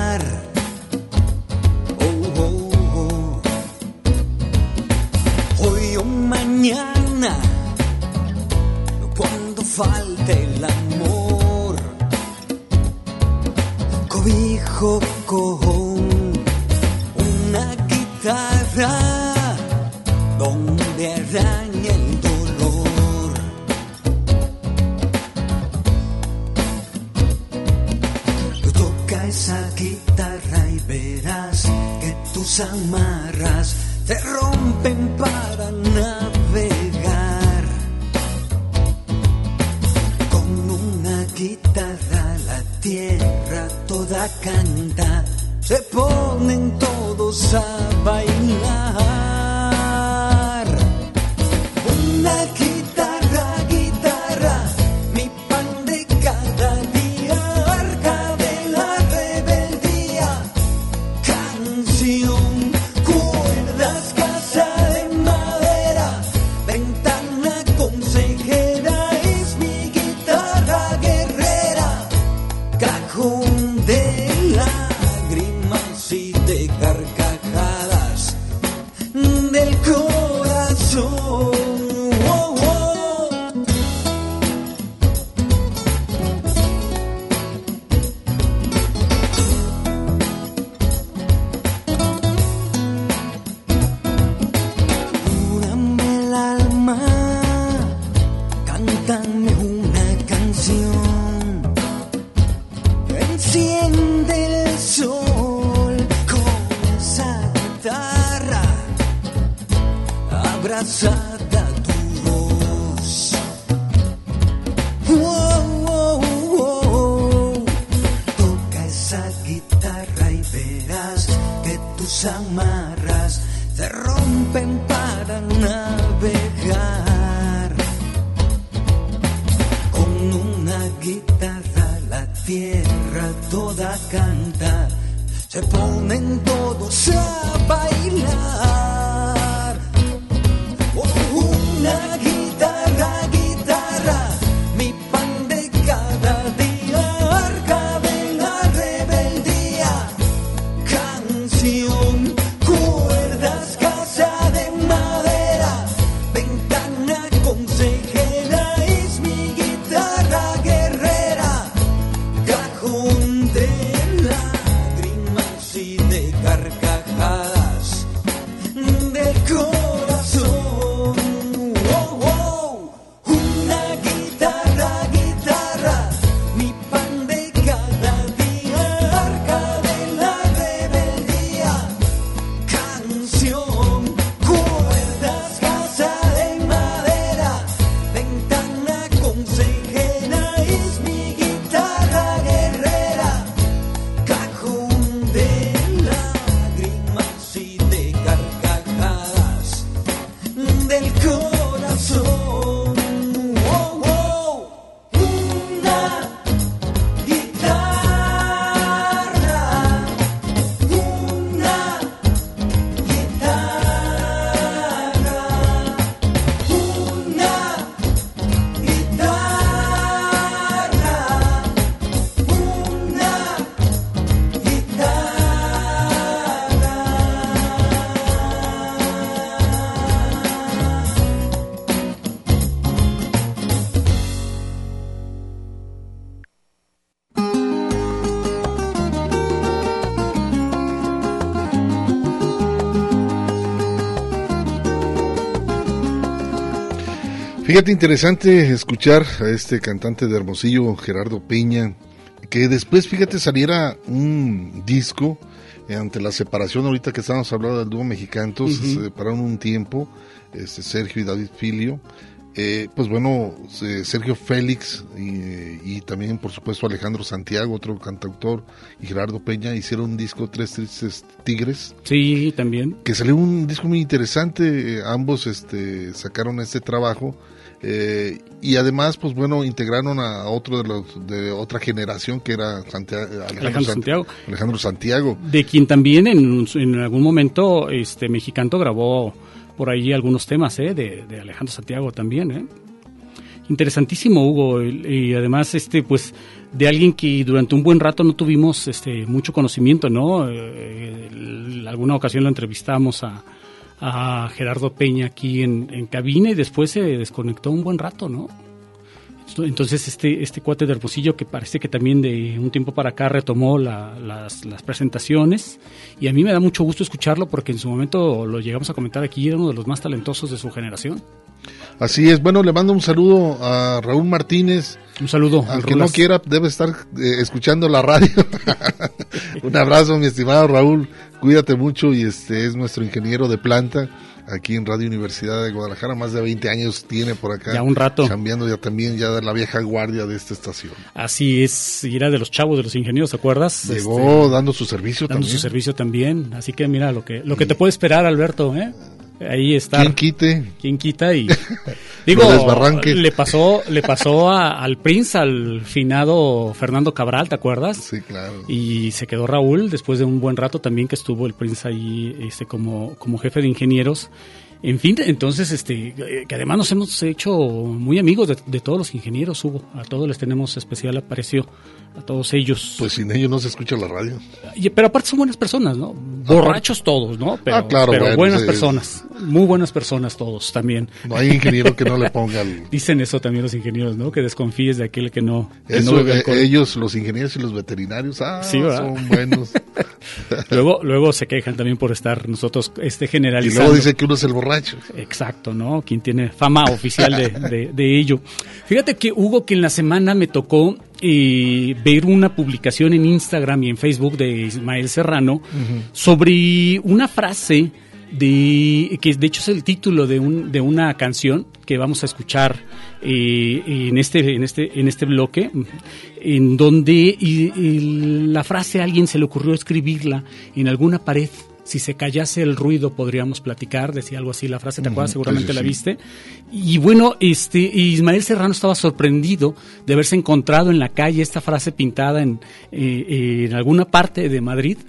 Fíjate, interesante escuchar a este cantante de Hermosillo, Gerardo Peña, que después, fíjate, saliera un disco eh, ante la separación, ahorita que estábamos hablando del dúo mexicantos, se separaron un tiempo, este, Sergio y David Filio. Eh, pues bueno, Sergio Félix y, y también, por supuesto, Alejandro Santiago, otro cantautor, y Gerardo Peña hicieron un disco, Tres Tristes Tigres. Sí, también. Que salió un disco muy interesante, eh, ambos este, sacaron este trabajo. Eh, y además, pues bueno, integraron a otro de los de otra generación que era Santia- Alejandro, Alejandro Sant- Santiago. Alejandro Santiago. De quien también en, en algún momento este Mexicanto grabó por ahí algunos temas ¿eh? de, de Alejandro Santiago también. ¿eh? interesantísimo, Hugo, y, y además, este, pues, de alguien que durante un buen rato no tuvimos, este, mucho conocimiento, ¿no? Eh, alguna ocasión lo entrevistamos a, a Gerardo Peña aquí en, en cabina y después se desconectó un buen rato, ¿no? Entonces este, este cuate de Hermosillo que parece que también de un tiempo para acá retomó la- las, las presentaciones y a mí me da mucho gusto escucharlo porque en su momento lo llegamos a comentar aquí, era uno de los más talentosos de su generación. Así es, bueno, le mando un saludo a Raúl Martínez. Un saludo. al Aunque no quiera, debe estar eh, escuchando la radio. un abrazo, mi estimado Raúl. Cuídate mucho y este es nuestro ingeniero de planta aquí en Radio Universidad de Guadalajara. Más de 20 años tiene por acá. Ya un rato. Cambiando ya también ya de la vieja guardia de esta estación. Así es, y era de los chavos, de los ingenieros, ¿te acuerdas? Llegó Este, dando su servicio dando también. su servicio también. Así que mira lo que lo que te puede esperar, Alberto, ¿eh? Ahí está. ¿Quién quite? ¿Quién quita? Y digo, le pasó le pasó a- al Prince, al finado Fernando Cabral, ¿te acuerdas? Sí, claro. Y se quedó Raúl después de un buen rato también que estuvo el Prince ahí este como como jefe de ingenieros. En fin, entonces, este, eh, que además nos hemos hecho muy amigos de, de todos los ingenieros, Hugo. A todos les tenemos especial aprecio, a todos ellos. Pues sin ellos no se escucha la radio. Y- pero aparte son buenas personas, ¿no? Borrachos todos, ¿no? Pero, Ah, claro, pero bueno, buenas sí. personas, muy buenas personas todos también. No hay ingeniero que no le ponga el... Dicen eso también los ingenieros, ¿no? Que desconfíes de aquel que no, que Eso, no eh, ellos, los ingenieros y los veterinarios, ah, Sí, son buenos. luego, luego se quejan también por estar nosotros este y generalizando. luego dice que uno es el borracho. Exacto, ¿no? Quien tiene fama oficial de, de- de ello. Fíjate que Hugo, que en la semana me tocó eh, ver una publicación en Instagram y en Facebook de Ismael Serrano sobre una frase de que de hecho es el título de un de una canción que vamos a escuchar eh, en este en este en este bloque en donde y- y la frase a alguien se le ocurrió escribirla en alguna pared si se callase el ruido podríamos platicar, decía algo así la frase, ¿te acuerdas? Seguramente sí, la viste. Y bueno, este Ismael Serrano estaba sorprendido de haberse encontrado en la calle esta frase pintada en, eh, eh, en alguna parte de Madrid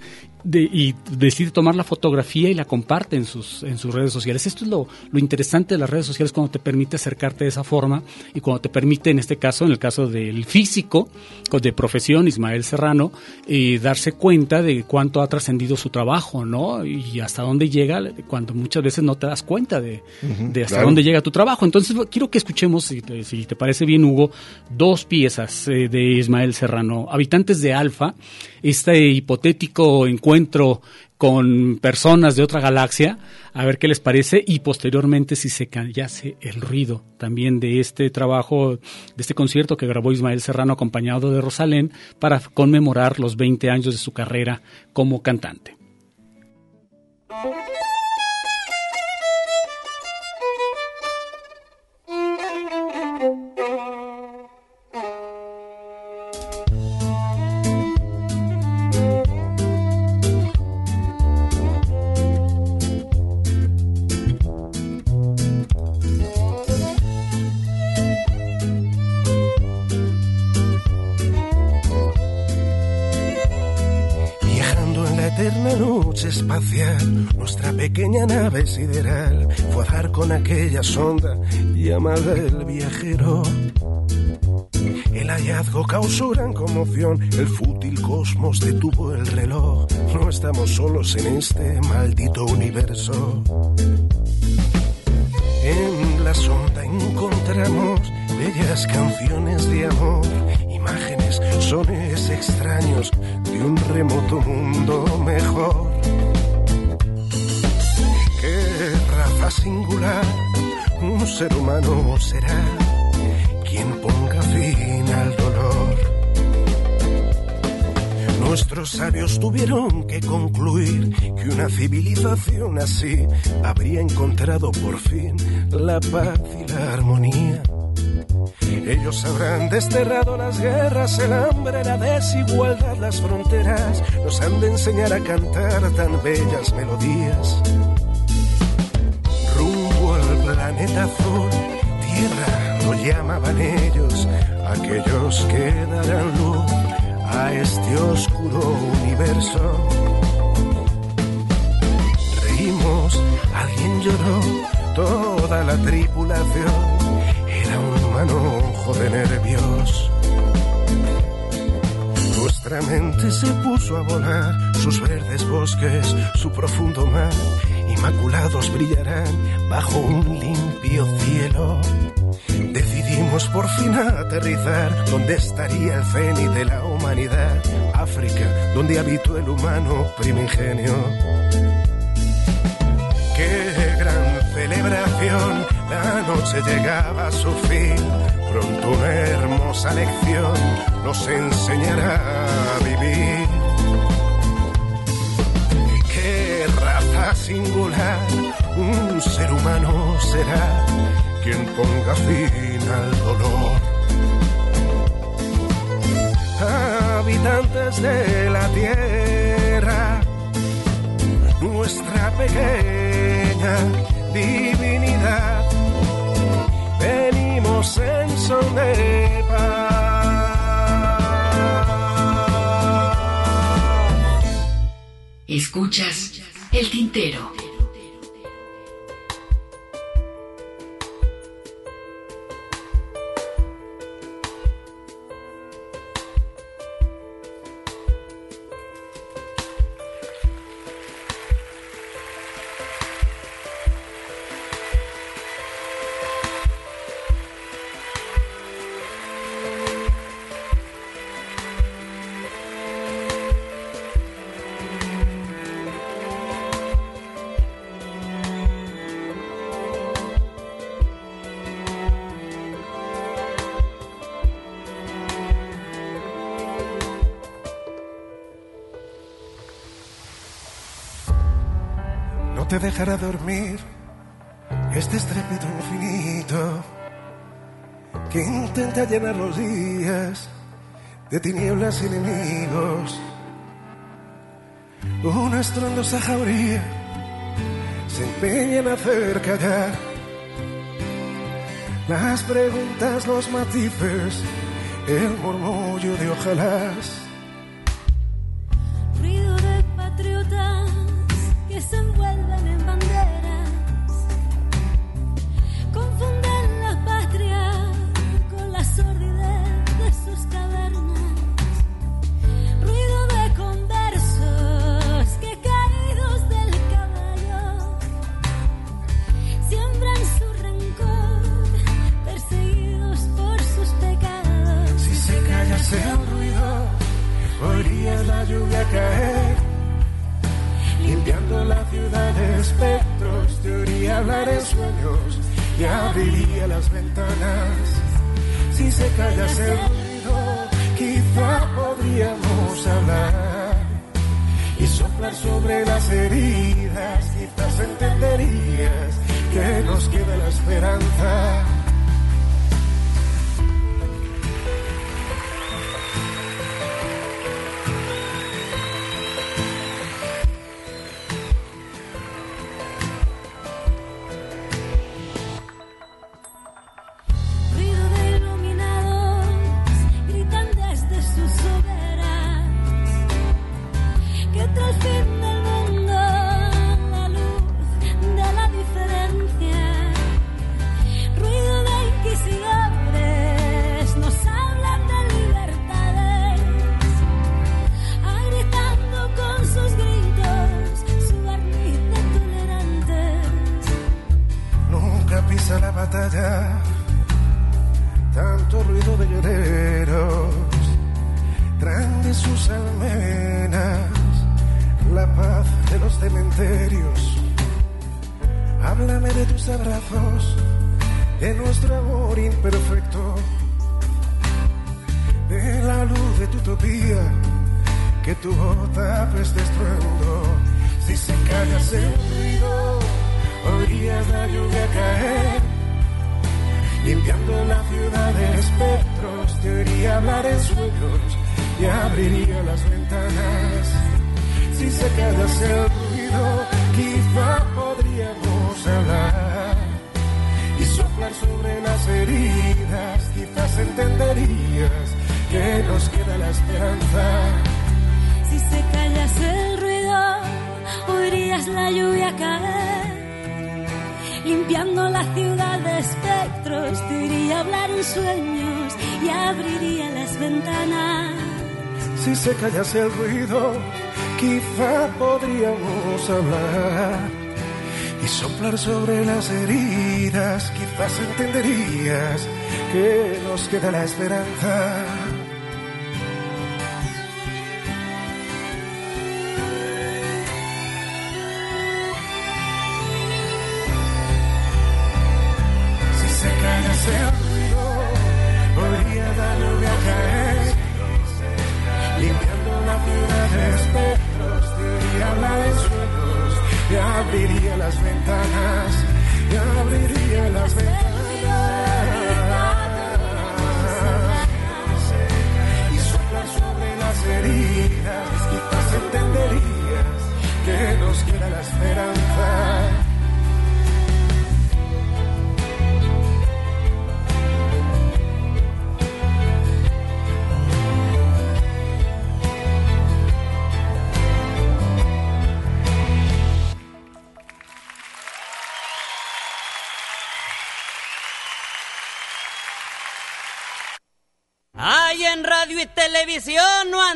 de- y decide tomar la fotografía y la comparte en sus, en sus redes sociales. Esto es lo, lo interesante de las redes sociales cuando te permite acercarte de esa forma y cuando te permite, en este caso, en el caso del físico de profesión, Ismael Serrano, eh, darse cuenta de cuánto ha trascendido su trabajo, ¿no? Y hasta dónde llega, cuando muchas veces no te das cuenta de, hasta claro. dónde llega tu trabajo. Entonces, quiero que escuchemos, si te, si te parece bien, Hugo, dos piezas eh, de Ismael Serrano. Habitantes de Alfa, este hipotético encuentro con personas de otra galaxia, a ver qué les parece, y posteriormente si se callase el ruido también de este trabajo, de este concierto que grabó Ismael Serrano acompañado de Rosalén para conmemorar los 20 años de su carrera como cantante. Pequeña nave sideral fue a dar con aquella sonda llamada el viajero. El hallazgo causó gran conmoción, el fútil cosmos detuvo el reloj. No estamos solos en este maldito universo. En la sonda encontramos bellas canciones de amor, imágenes, sones extraños de un remoto mundo mejor. Singular, un ser humano será quien ponga fin al dolor. Nuestros sabios tuvieron que concluir que una civilización así habría encontrado por fin la paz y la armonía. Ellos habrán desterrado las guerras, el hambre, la desigualdad, las fronteras. Nos han de enseñar a cantar tan bellas melodías. Azul, tierra lo llamaban ellos, aquellos que darán luz a este oscuro universo. Reímos, alguien lloró, toda la tripulación era un manojo de nervios. Nuestra mente se puso a volar, sus verdes bosques, su profundo mar, inmaculados brillarán bajo un limpio cielo. Decidimos por fin aterrizar donde estaría el cenit de la humanidad, África, donde habitó el humano primigenio. Qué gran celebración, la noche llegaba a su fin, pronto una hermosa lección nos enseñará a vivir. Singular, un ser humano será quien ponga fin al dolor. Habitantes de la tierra, nuestra pequeña divinidad, venimos en son de paz. Escuchas el tintero. Dejará dormir este estrépito infinito que intenta llenar los días de tinieblas y enemigos. Una estrondosa jauría se empeña en hacer callar las preguntas, los matices, el murmullo de ojalás. Lluvia caer, limpiando la ciudad de espectros. Te oiría hablar en sueños y abriría las ventanas. Si se callase el ruido, quizá podríamos hablar y soplar sobre las heridas. Quizás entenderías que nos queda la esperanza. Callase el ruido, quizá podríamos hablar y soplar sobre las heridas. Quizás entenderías que nos queda la esperanza.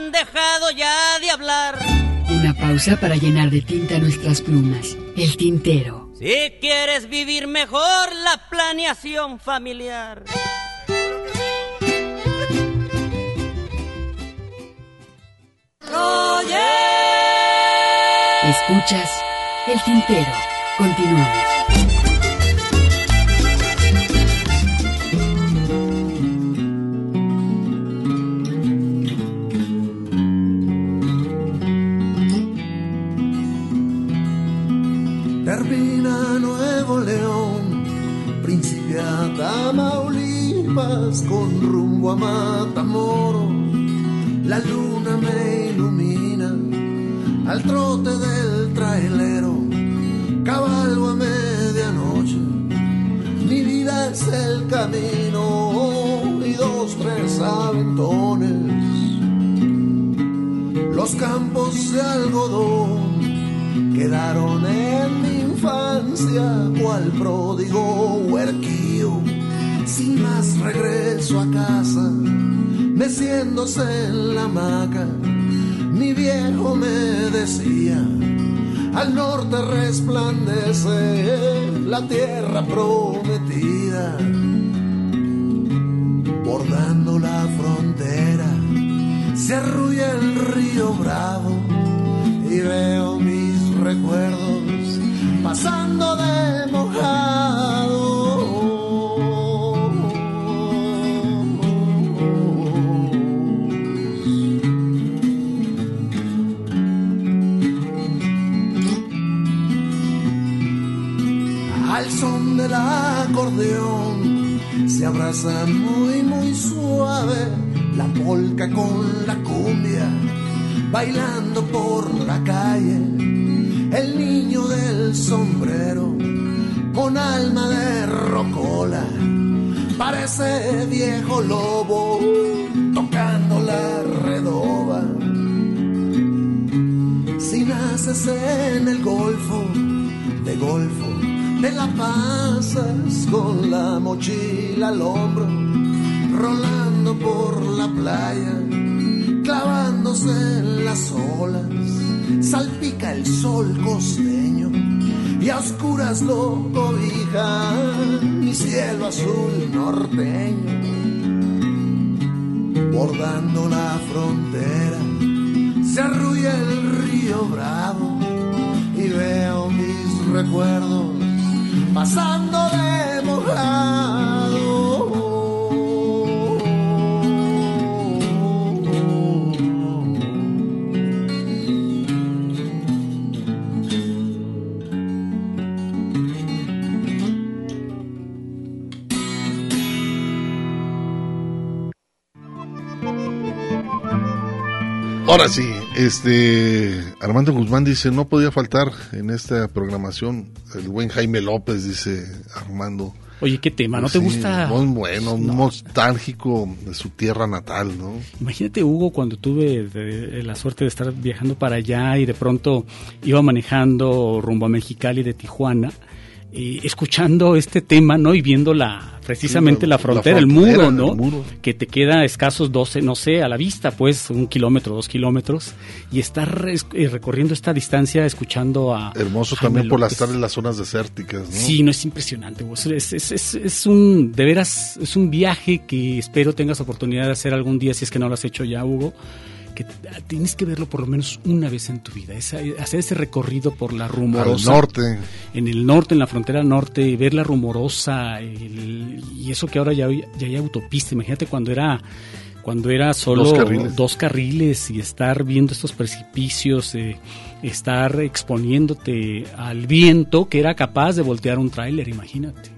Han dejado ya de hablar. Una pausa para llenar de tinta nuestras plumas. El tintero. Si quieres vivir mejor la planeación familiar. Escuchas El tintero. Continuamos. Con rumbo a Matamoros. La luna me ilumina al trote del trailero, cabalgo a medianoche. Mi vida es el camino y dos, tres aventones. Los campos de algodón quedaron en mi infancia cual pródigo huerquío. Sin más regreso a casa, meciéndose en la hamaca. Mi viejo me decía, al norte resplandece la tierra prometida. Bordando la frontera, se arrulla el río Bravo y veo mis recuerdos pasando de mojado. Se abraza muy muy suave la polca con la cumbia bailando por la calle, el niño del sombrero con alma de rocola, parece viejo lobo tocando la redoba. Si naces en el golfo, de golfo, te la pasas con la mochila al hombro, rolando por la playa clavándose en las olas, salpica el sol costeño y a oscuras lo cobija mi cielo azul norteño. Bordando la frontera, se arrulla el río Bravo y veo mis recuerdos pasando de mojado. Ahora sí, este Armando Guzmán dice, no podía faltar en esta programación el buen Jaime López, dice Armando. Oye, qué tema, ¿no te gusta? Muy bueno, nostálgico de su tierra natal, ¿no? Imagínate, Hugo, cuando tuve de- la suerte de estar viajando para allá y de pronto iba manejando rumbo a Mexicali de Tijuana eh, escuchando este tema, ¿no? Y viendo la, precisamente Sí, la, la- frontera, la el muro, el ¿no? muro. Que te queda escasos 12, no sé, a la vista, pues, un kilómetro, dos kilómetros, y estar eh, recorriendo esta distancia escuchando a... Hermoso Jaime también por las tardes las zonas desérticas, ¿no? Sí, no es impresionante. Es, es- es- es un, de veras, es un viaje que espero tengas oportunidad de hacer algún día, si es que no lo has hecho ya, Hugo, que tienes que verlo por lo menos una vez en tu vida. Esa- hacer ese recorrido por la rumorosa. Al norte. En el norte, en la frontera norte, ver la rumorosa el- y eso que ahora ya, hay- ya hay autopista. Imagínate cuando era cuando era solo Dos carriles. dos carriles y estar viendo estos precipicios, eh, estar exponiéndote al viento que era capaz de voltear un tráiler, imagínate.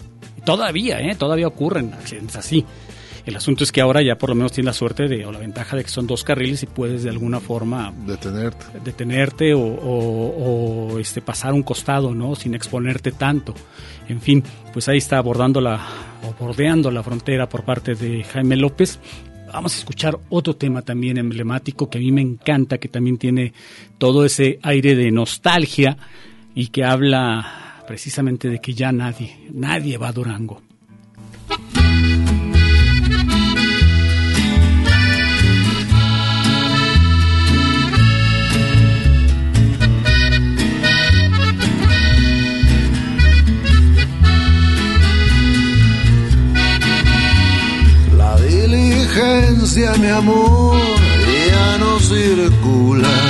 Todavía, ¿eh? Todavía ocurren accidentes así. El asunto es que ahora ya por lo menos tienes la suerte de, o la ventaja de que son dos carriles y puedes de alguna forma detenerte, detenerte o, o- o, este, pasar un costado, ¿no? Sin exponerte tanto. En fin, pues ahí está abordando la, o bordeando la frontera por parte de Jaime López. Vamos a escuchar otro tema también emblemático que a mí me encanta, que también tiene todo ese aire de nostalgia y que habla precisamente de que ya nadie, nadie va a Durango. Mi amor, ya no circula.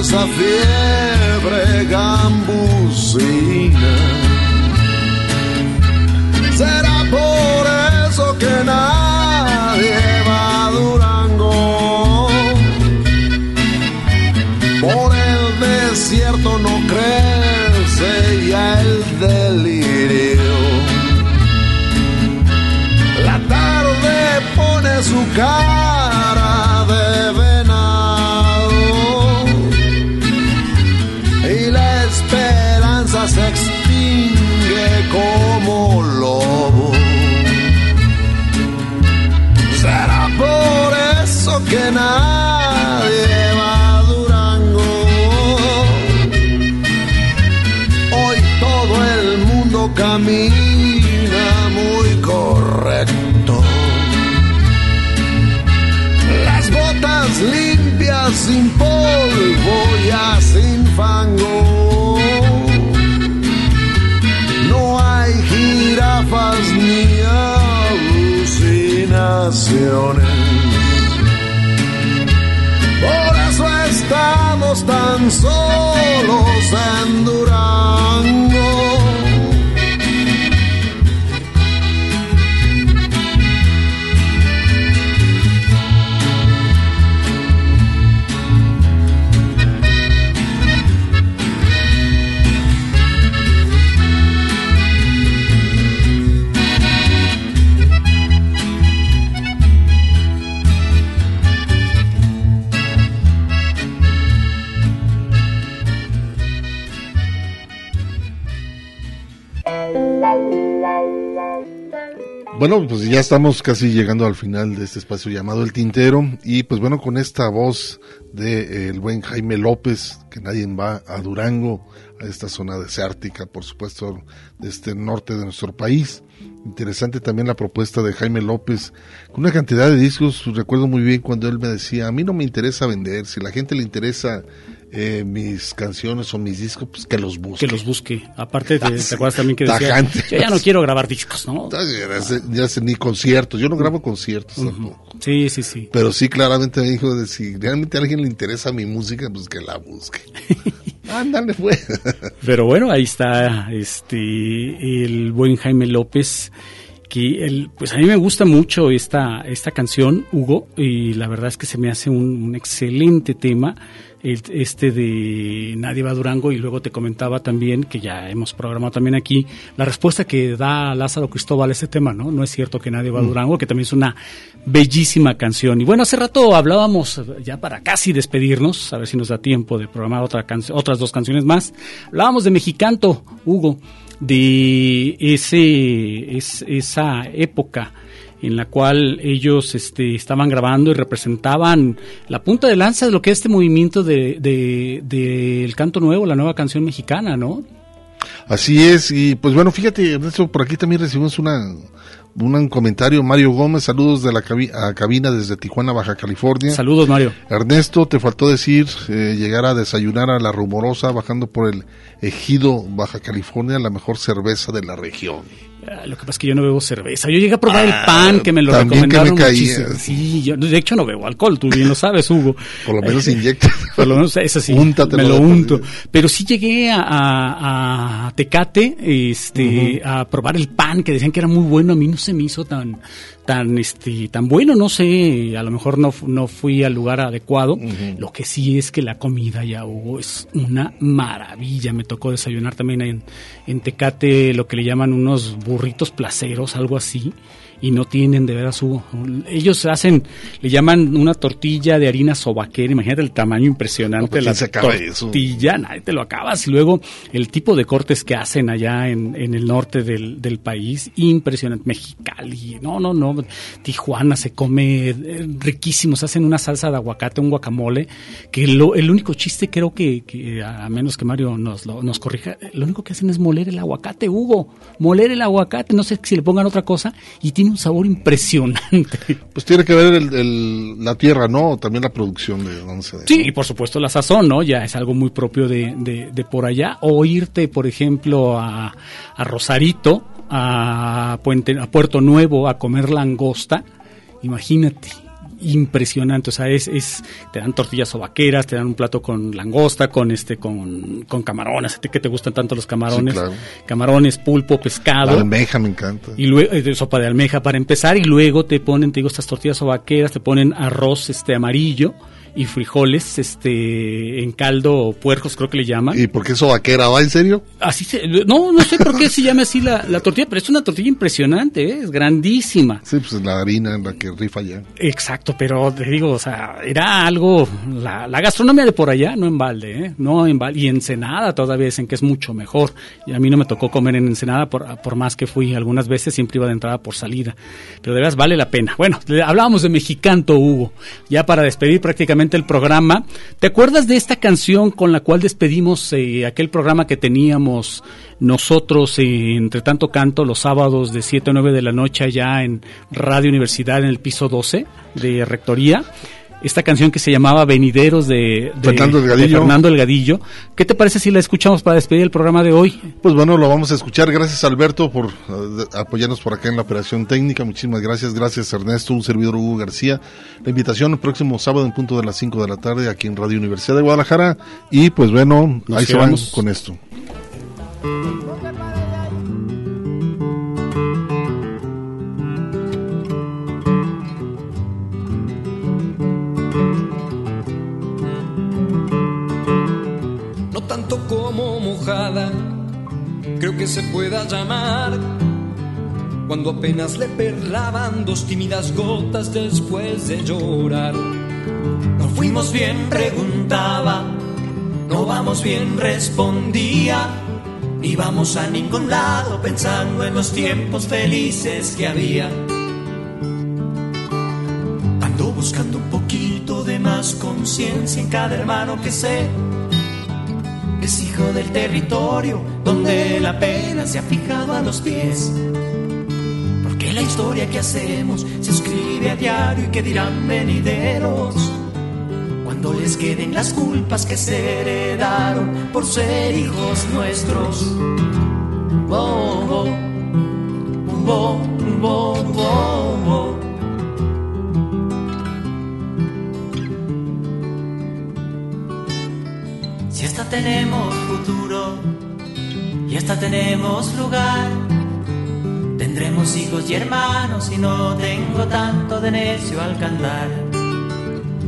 Esa fiebre gambusina. Será por eso que nadie va a Durango. Por el desierto no crece ya el delirio. La tarde pone su cara Bueno, pues ya estamos casi llegando al final de este espacio llamado El Tintero y pues bueno, con esta voz de eh, el buen Jaime López, que nadie va a Durango, a esta zona desértica, por supuesto, de este norte de nuestro país. Interesante también la propuesta de Jaime López, con una cantidad de discos, recuerdo muy bien cuando él me decía, a mí no me interesa vender, si la gente le interesa eh, mis canciones o mis discos, pues que los busque. Que los busque. Aparte, te, ¿te acuerdas también que decía, yo ya no quiero grabar discos, ¿no? Ya sé, ya sé, ni conciertos, yo no grabo conciertos tampoco. Sí, sí, sí. Pero sí, claramente me dijo de si realmente a alguien le interesa mi música, pues que la busque. Ándale, pues. Pero bueno, ahí está este el buen Jaime López que el, pues a mí me gusta mucho esta, esta canción, Hugo, y la verdad es que se me hace un, un excelente tema, el- este de Nadie va a Durango, y luego te comentaba también, que ya hemos programado también aquí, la respuesta que da Lázaro Cristóbal a ese tema, ¿no? No es cierto que Nadie va a Mm. Durango, que también es una bellísima canción. Y bueno, hace rato hablábamos, ya para casi despedirnos, a ver si nos da tiempo de programar otra canción, otras dos canciones más, hablábamos de Mexicanto, Hugo, de ese, es, esa época en la cual ellos este, estaban grabando y representaban la punta de lanza de lo que es este movimiento de, de- del canto nuevo, la nueva canción mexicana, ¿no? Así es, y pues bueno, fíjate, Ernesto, por aquí también recibimos una, un comentario. Mario Gómez, saludos de la cabina desde Tijuana, Baja California. Saludos, Mario. Ernesto, te faltó decir eh, llegar a desayunar a la rumorosa bajando por el ejido Baja California, la mejor cerveza de la región. Ah, Lo que pasa es que yo no bebo cerveza. Yo llegué a probar el pan que me lo Ah, también que me recomendaron muchísimo. Sí, yo de hecho no bebo alcohol, tú bien lo sabes, Hugo. Por lo menos inyecta. Por lo menos eso sí, Úntatelo me lo unto. Pero sí llegué a, a- a Tecate este, a probar el pan que decían que era muy bueno. A mí no se me hizo tan tan este tan bueno, no sé, a lo mejor no, no fui al lugar adecuado. Lo que sí es que la comida ya Hugo es una maravilla. Me tocó desayunar también en, en Tecate lo que le llaman unos burritos placeros, algo así. Y no tienen de veras Hugo. Ellos hacen, le llaman una tortilla de harina sobaquera. Imagínate el tamaño impresionante No, pues, la ¿quién se acaba eso? tortilla. Nadie te lo acabas. Y luego el tipo de cortes que hacen allá en, en el norte del, del país, impresionante. Mexicali, no, no, no. Tijuana se come eh, riquísimo. Se hacen una salsa de aguacate, un guacamole. Que lo, el único chiste creo que, que a menos que Mario nos, lo- nos corrija, lo único que hacen es moler el aguacate, Hugo. Moler el aguacate. No sé si le pongan otra cosa. Y tiene un sabor impresionante. Pues tiene que ver el, el- la tierra, ¿no? También la producción de donde se Sí, y por supuesto la sazón, ¿no? Ya es algo muy propio de, de, de por allá. O irte, por ejemplo, a, a Rosarito, a, Puente, a Puerto Nuevo, a comer langosta. Imagínate, impresionante. O sea, es, es, te dan tortillas o vaqueras, te dan un plato con langosta, con este, con, con camarones. A ti que te gustan tanto los camarones. Sí, claro. Camarones, pulpo, pescado. La almeja me encanta. Y luego, eh, sopa de almeja para empezar, y luego te ponen, te digo, estas tortillas vaqueras, te ponen arroz este amarillo y frijoles este en caldo o puercos, creo que le llaman. ¿Y por qué eso vaquera va en serio? Así se, no, no sé por qué se llama así la, la tortilla, pero es una tortilla impresionante, ¿eh? es grandísima. Sí, pues la harina en la que rifa ya. Exacto, pero te digo, o sea, era algo, la, la gastronomía de por allá, no en balde, ¿eh? no en balde, y Ensenada todavía dicen que es mucho mejor, y a mí no me tocó comer en Ensenada, por, por más que fui algunas veces, siempre iba de entrada por salida, pero de veras vale la pena. Bueno, hablábamos de Mexicanto, Hugo, ya para despedir prácticamente el programa, ¿te acuerdas de esta canción con la cual despedimos eh, aquel programa que teníamos nosotros eh, entre tanto canto los sábados de 7 a 9 de la noche allá en Radio Universidad en el piso 12 de Rectoría. Esta canción que se llamaba Venideros de, de- Fernando de. Fernando Delgadillo. ¿Qué te parece si la escuchamos para despedir el programa de hoy? Pues bueno, lo vamos a escuchar. Gracias Alberto por eh, apoyarnos por acá en la operación técnica. Muchísimas gracias. Gracias Ernesto, un servidor Hugo García. La invitación el próximo sábado en punto de las 5 de la tarde aquí en Radio Universidad de Guadalajara. Y pues bueno, Nos ahí se van con esto. Creo que se pueda llamar. Cuando apenas le perlaban dos tímidas gotas después de llorar. No fuimos bien, preguntaba. No vamos bien, respondía. Ni vamos a ningún lado pensando en los tiempos felices que había. Ando buscando un poquito de más conciencia en cada hermano que sé. Es hijo del territorio donde la pena se ha fijado a los pies. Porque la historia que hacemos se escribe a diario y que dirán venideros cuando les queden las culpas que se heredaron por ser hijos nuestros. Oh, oh, oh, esta tenemos futuro y esta tenemos lugar, tendremos hijos y hermanos y no tengo tanto de necio al cantar.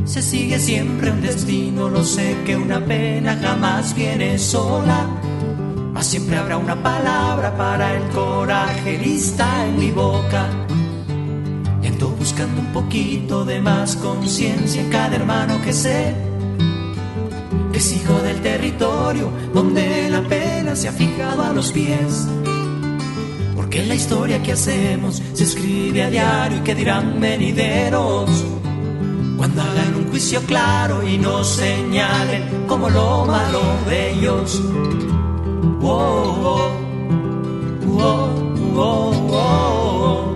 Se sigue siempre un destino, lo sé que una pena jamás viene sola. Mas siempre habrá una palabra para el coraje lista en mi boca. Y ando buscando un poquito de más conciencia en cada hermano que sé. Es hijo del territorio donde la pena se ha fijado a los pies. Porque la historia que hacemos se escribe a diario y que dirán venideros. Cuando hagan un juicio claro y nos señalen como lo malo de ellos. Oh, oh, oh,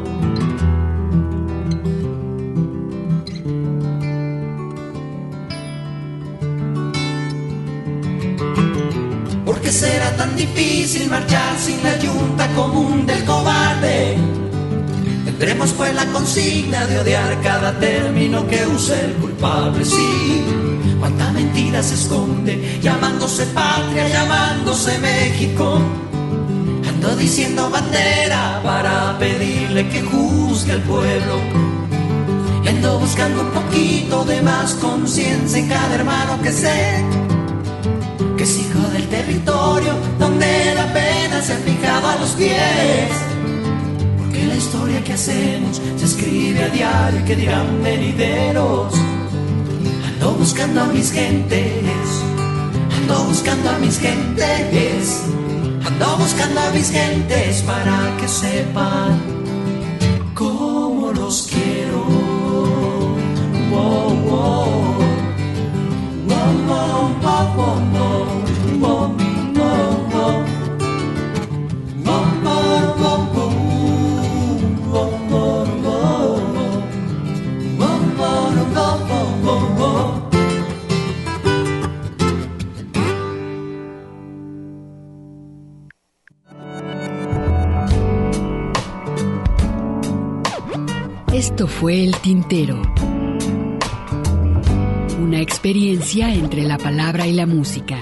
qué será tan difícil marchar sin la yunta común del cobarde? Tendremos pues la consigna de odiar cada término que use el culpable, sí. Cuánta mentira se esconde, llamándose patria, llamándose México. Ando diciendo bandera para pedirle que juzgue al pueblo. Ando buscando un poquito de más conciencia en cada hermano que sé territorio donde la pena se ha fijado a los pies. Porque la historia que hacemos se escribe a diario y que dirán venideros. Ando buscando a mis gentes, ando buscando a mis gentes, ando buscando a mis gentes para que sepan cómo los quiero. Wow, wow. Wow, Esto fue El Tintero. Una experiencia entre la palabra y la música.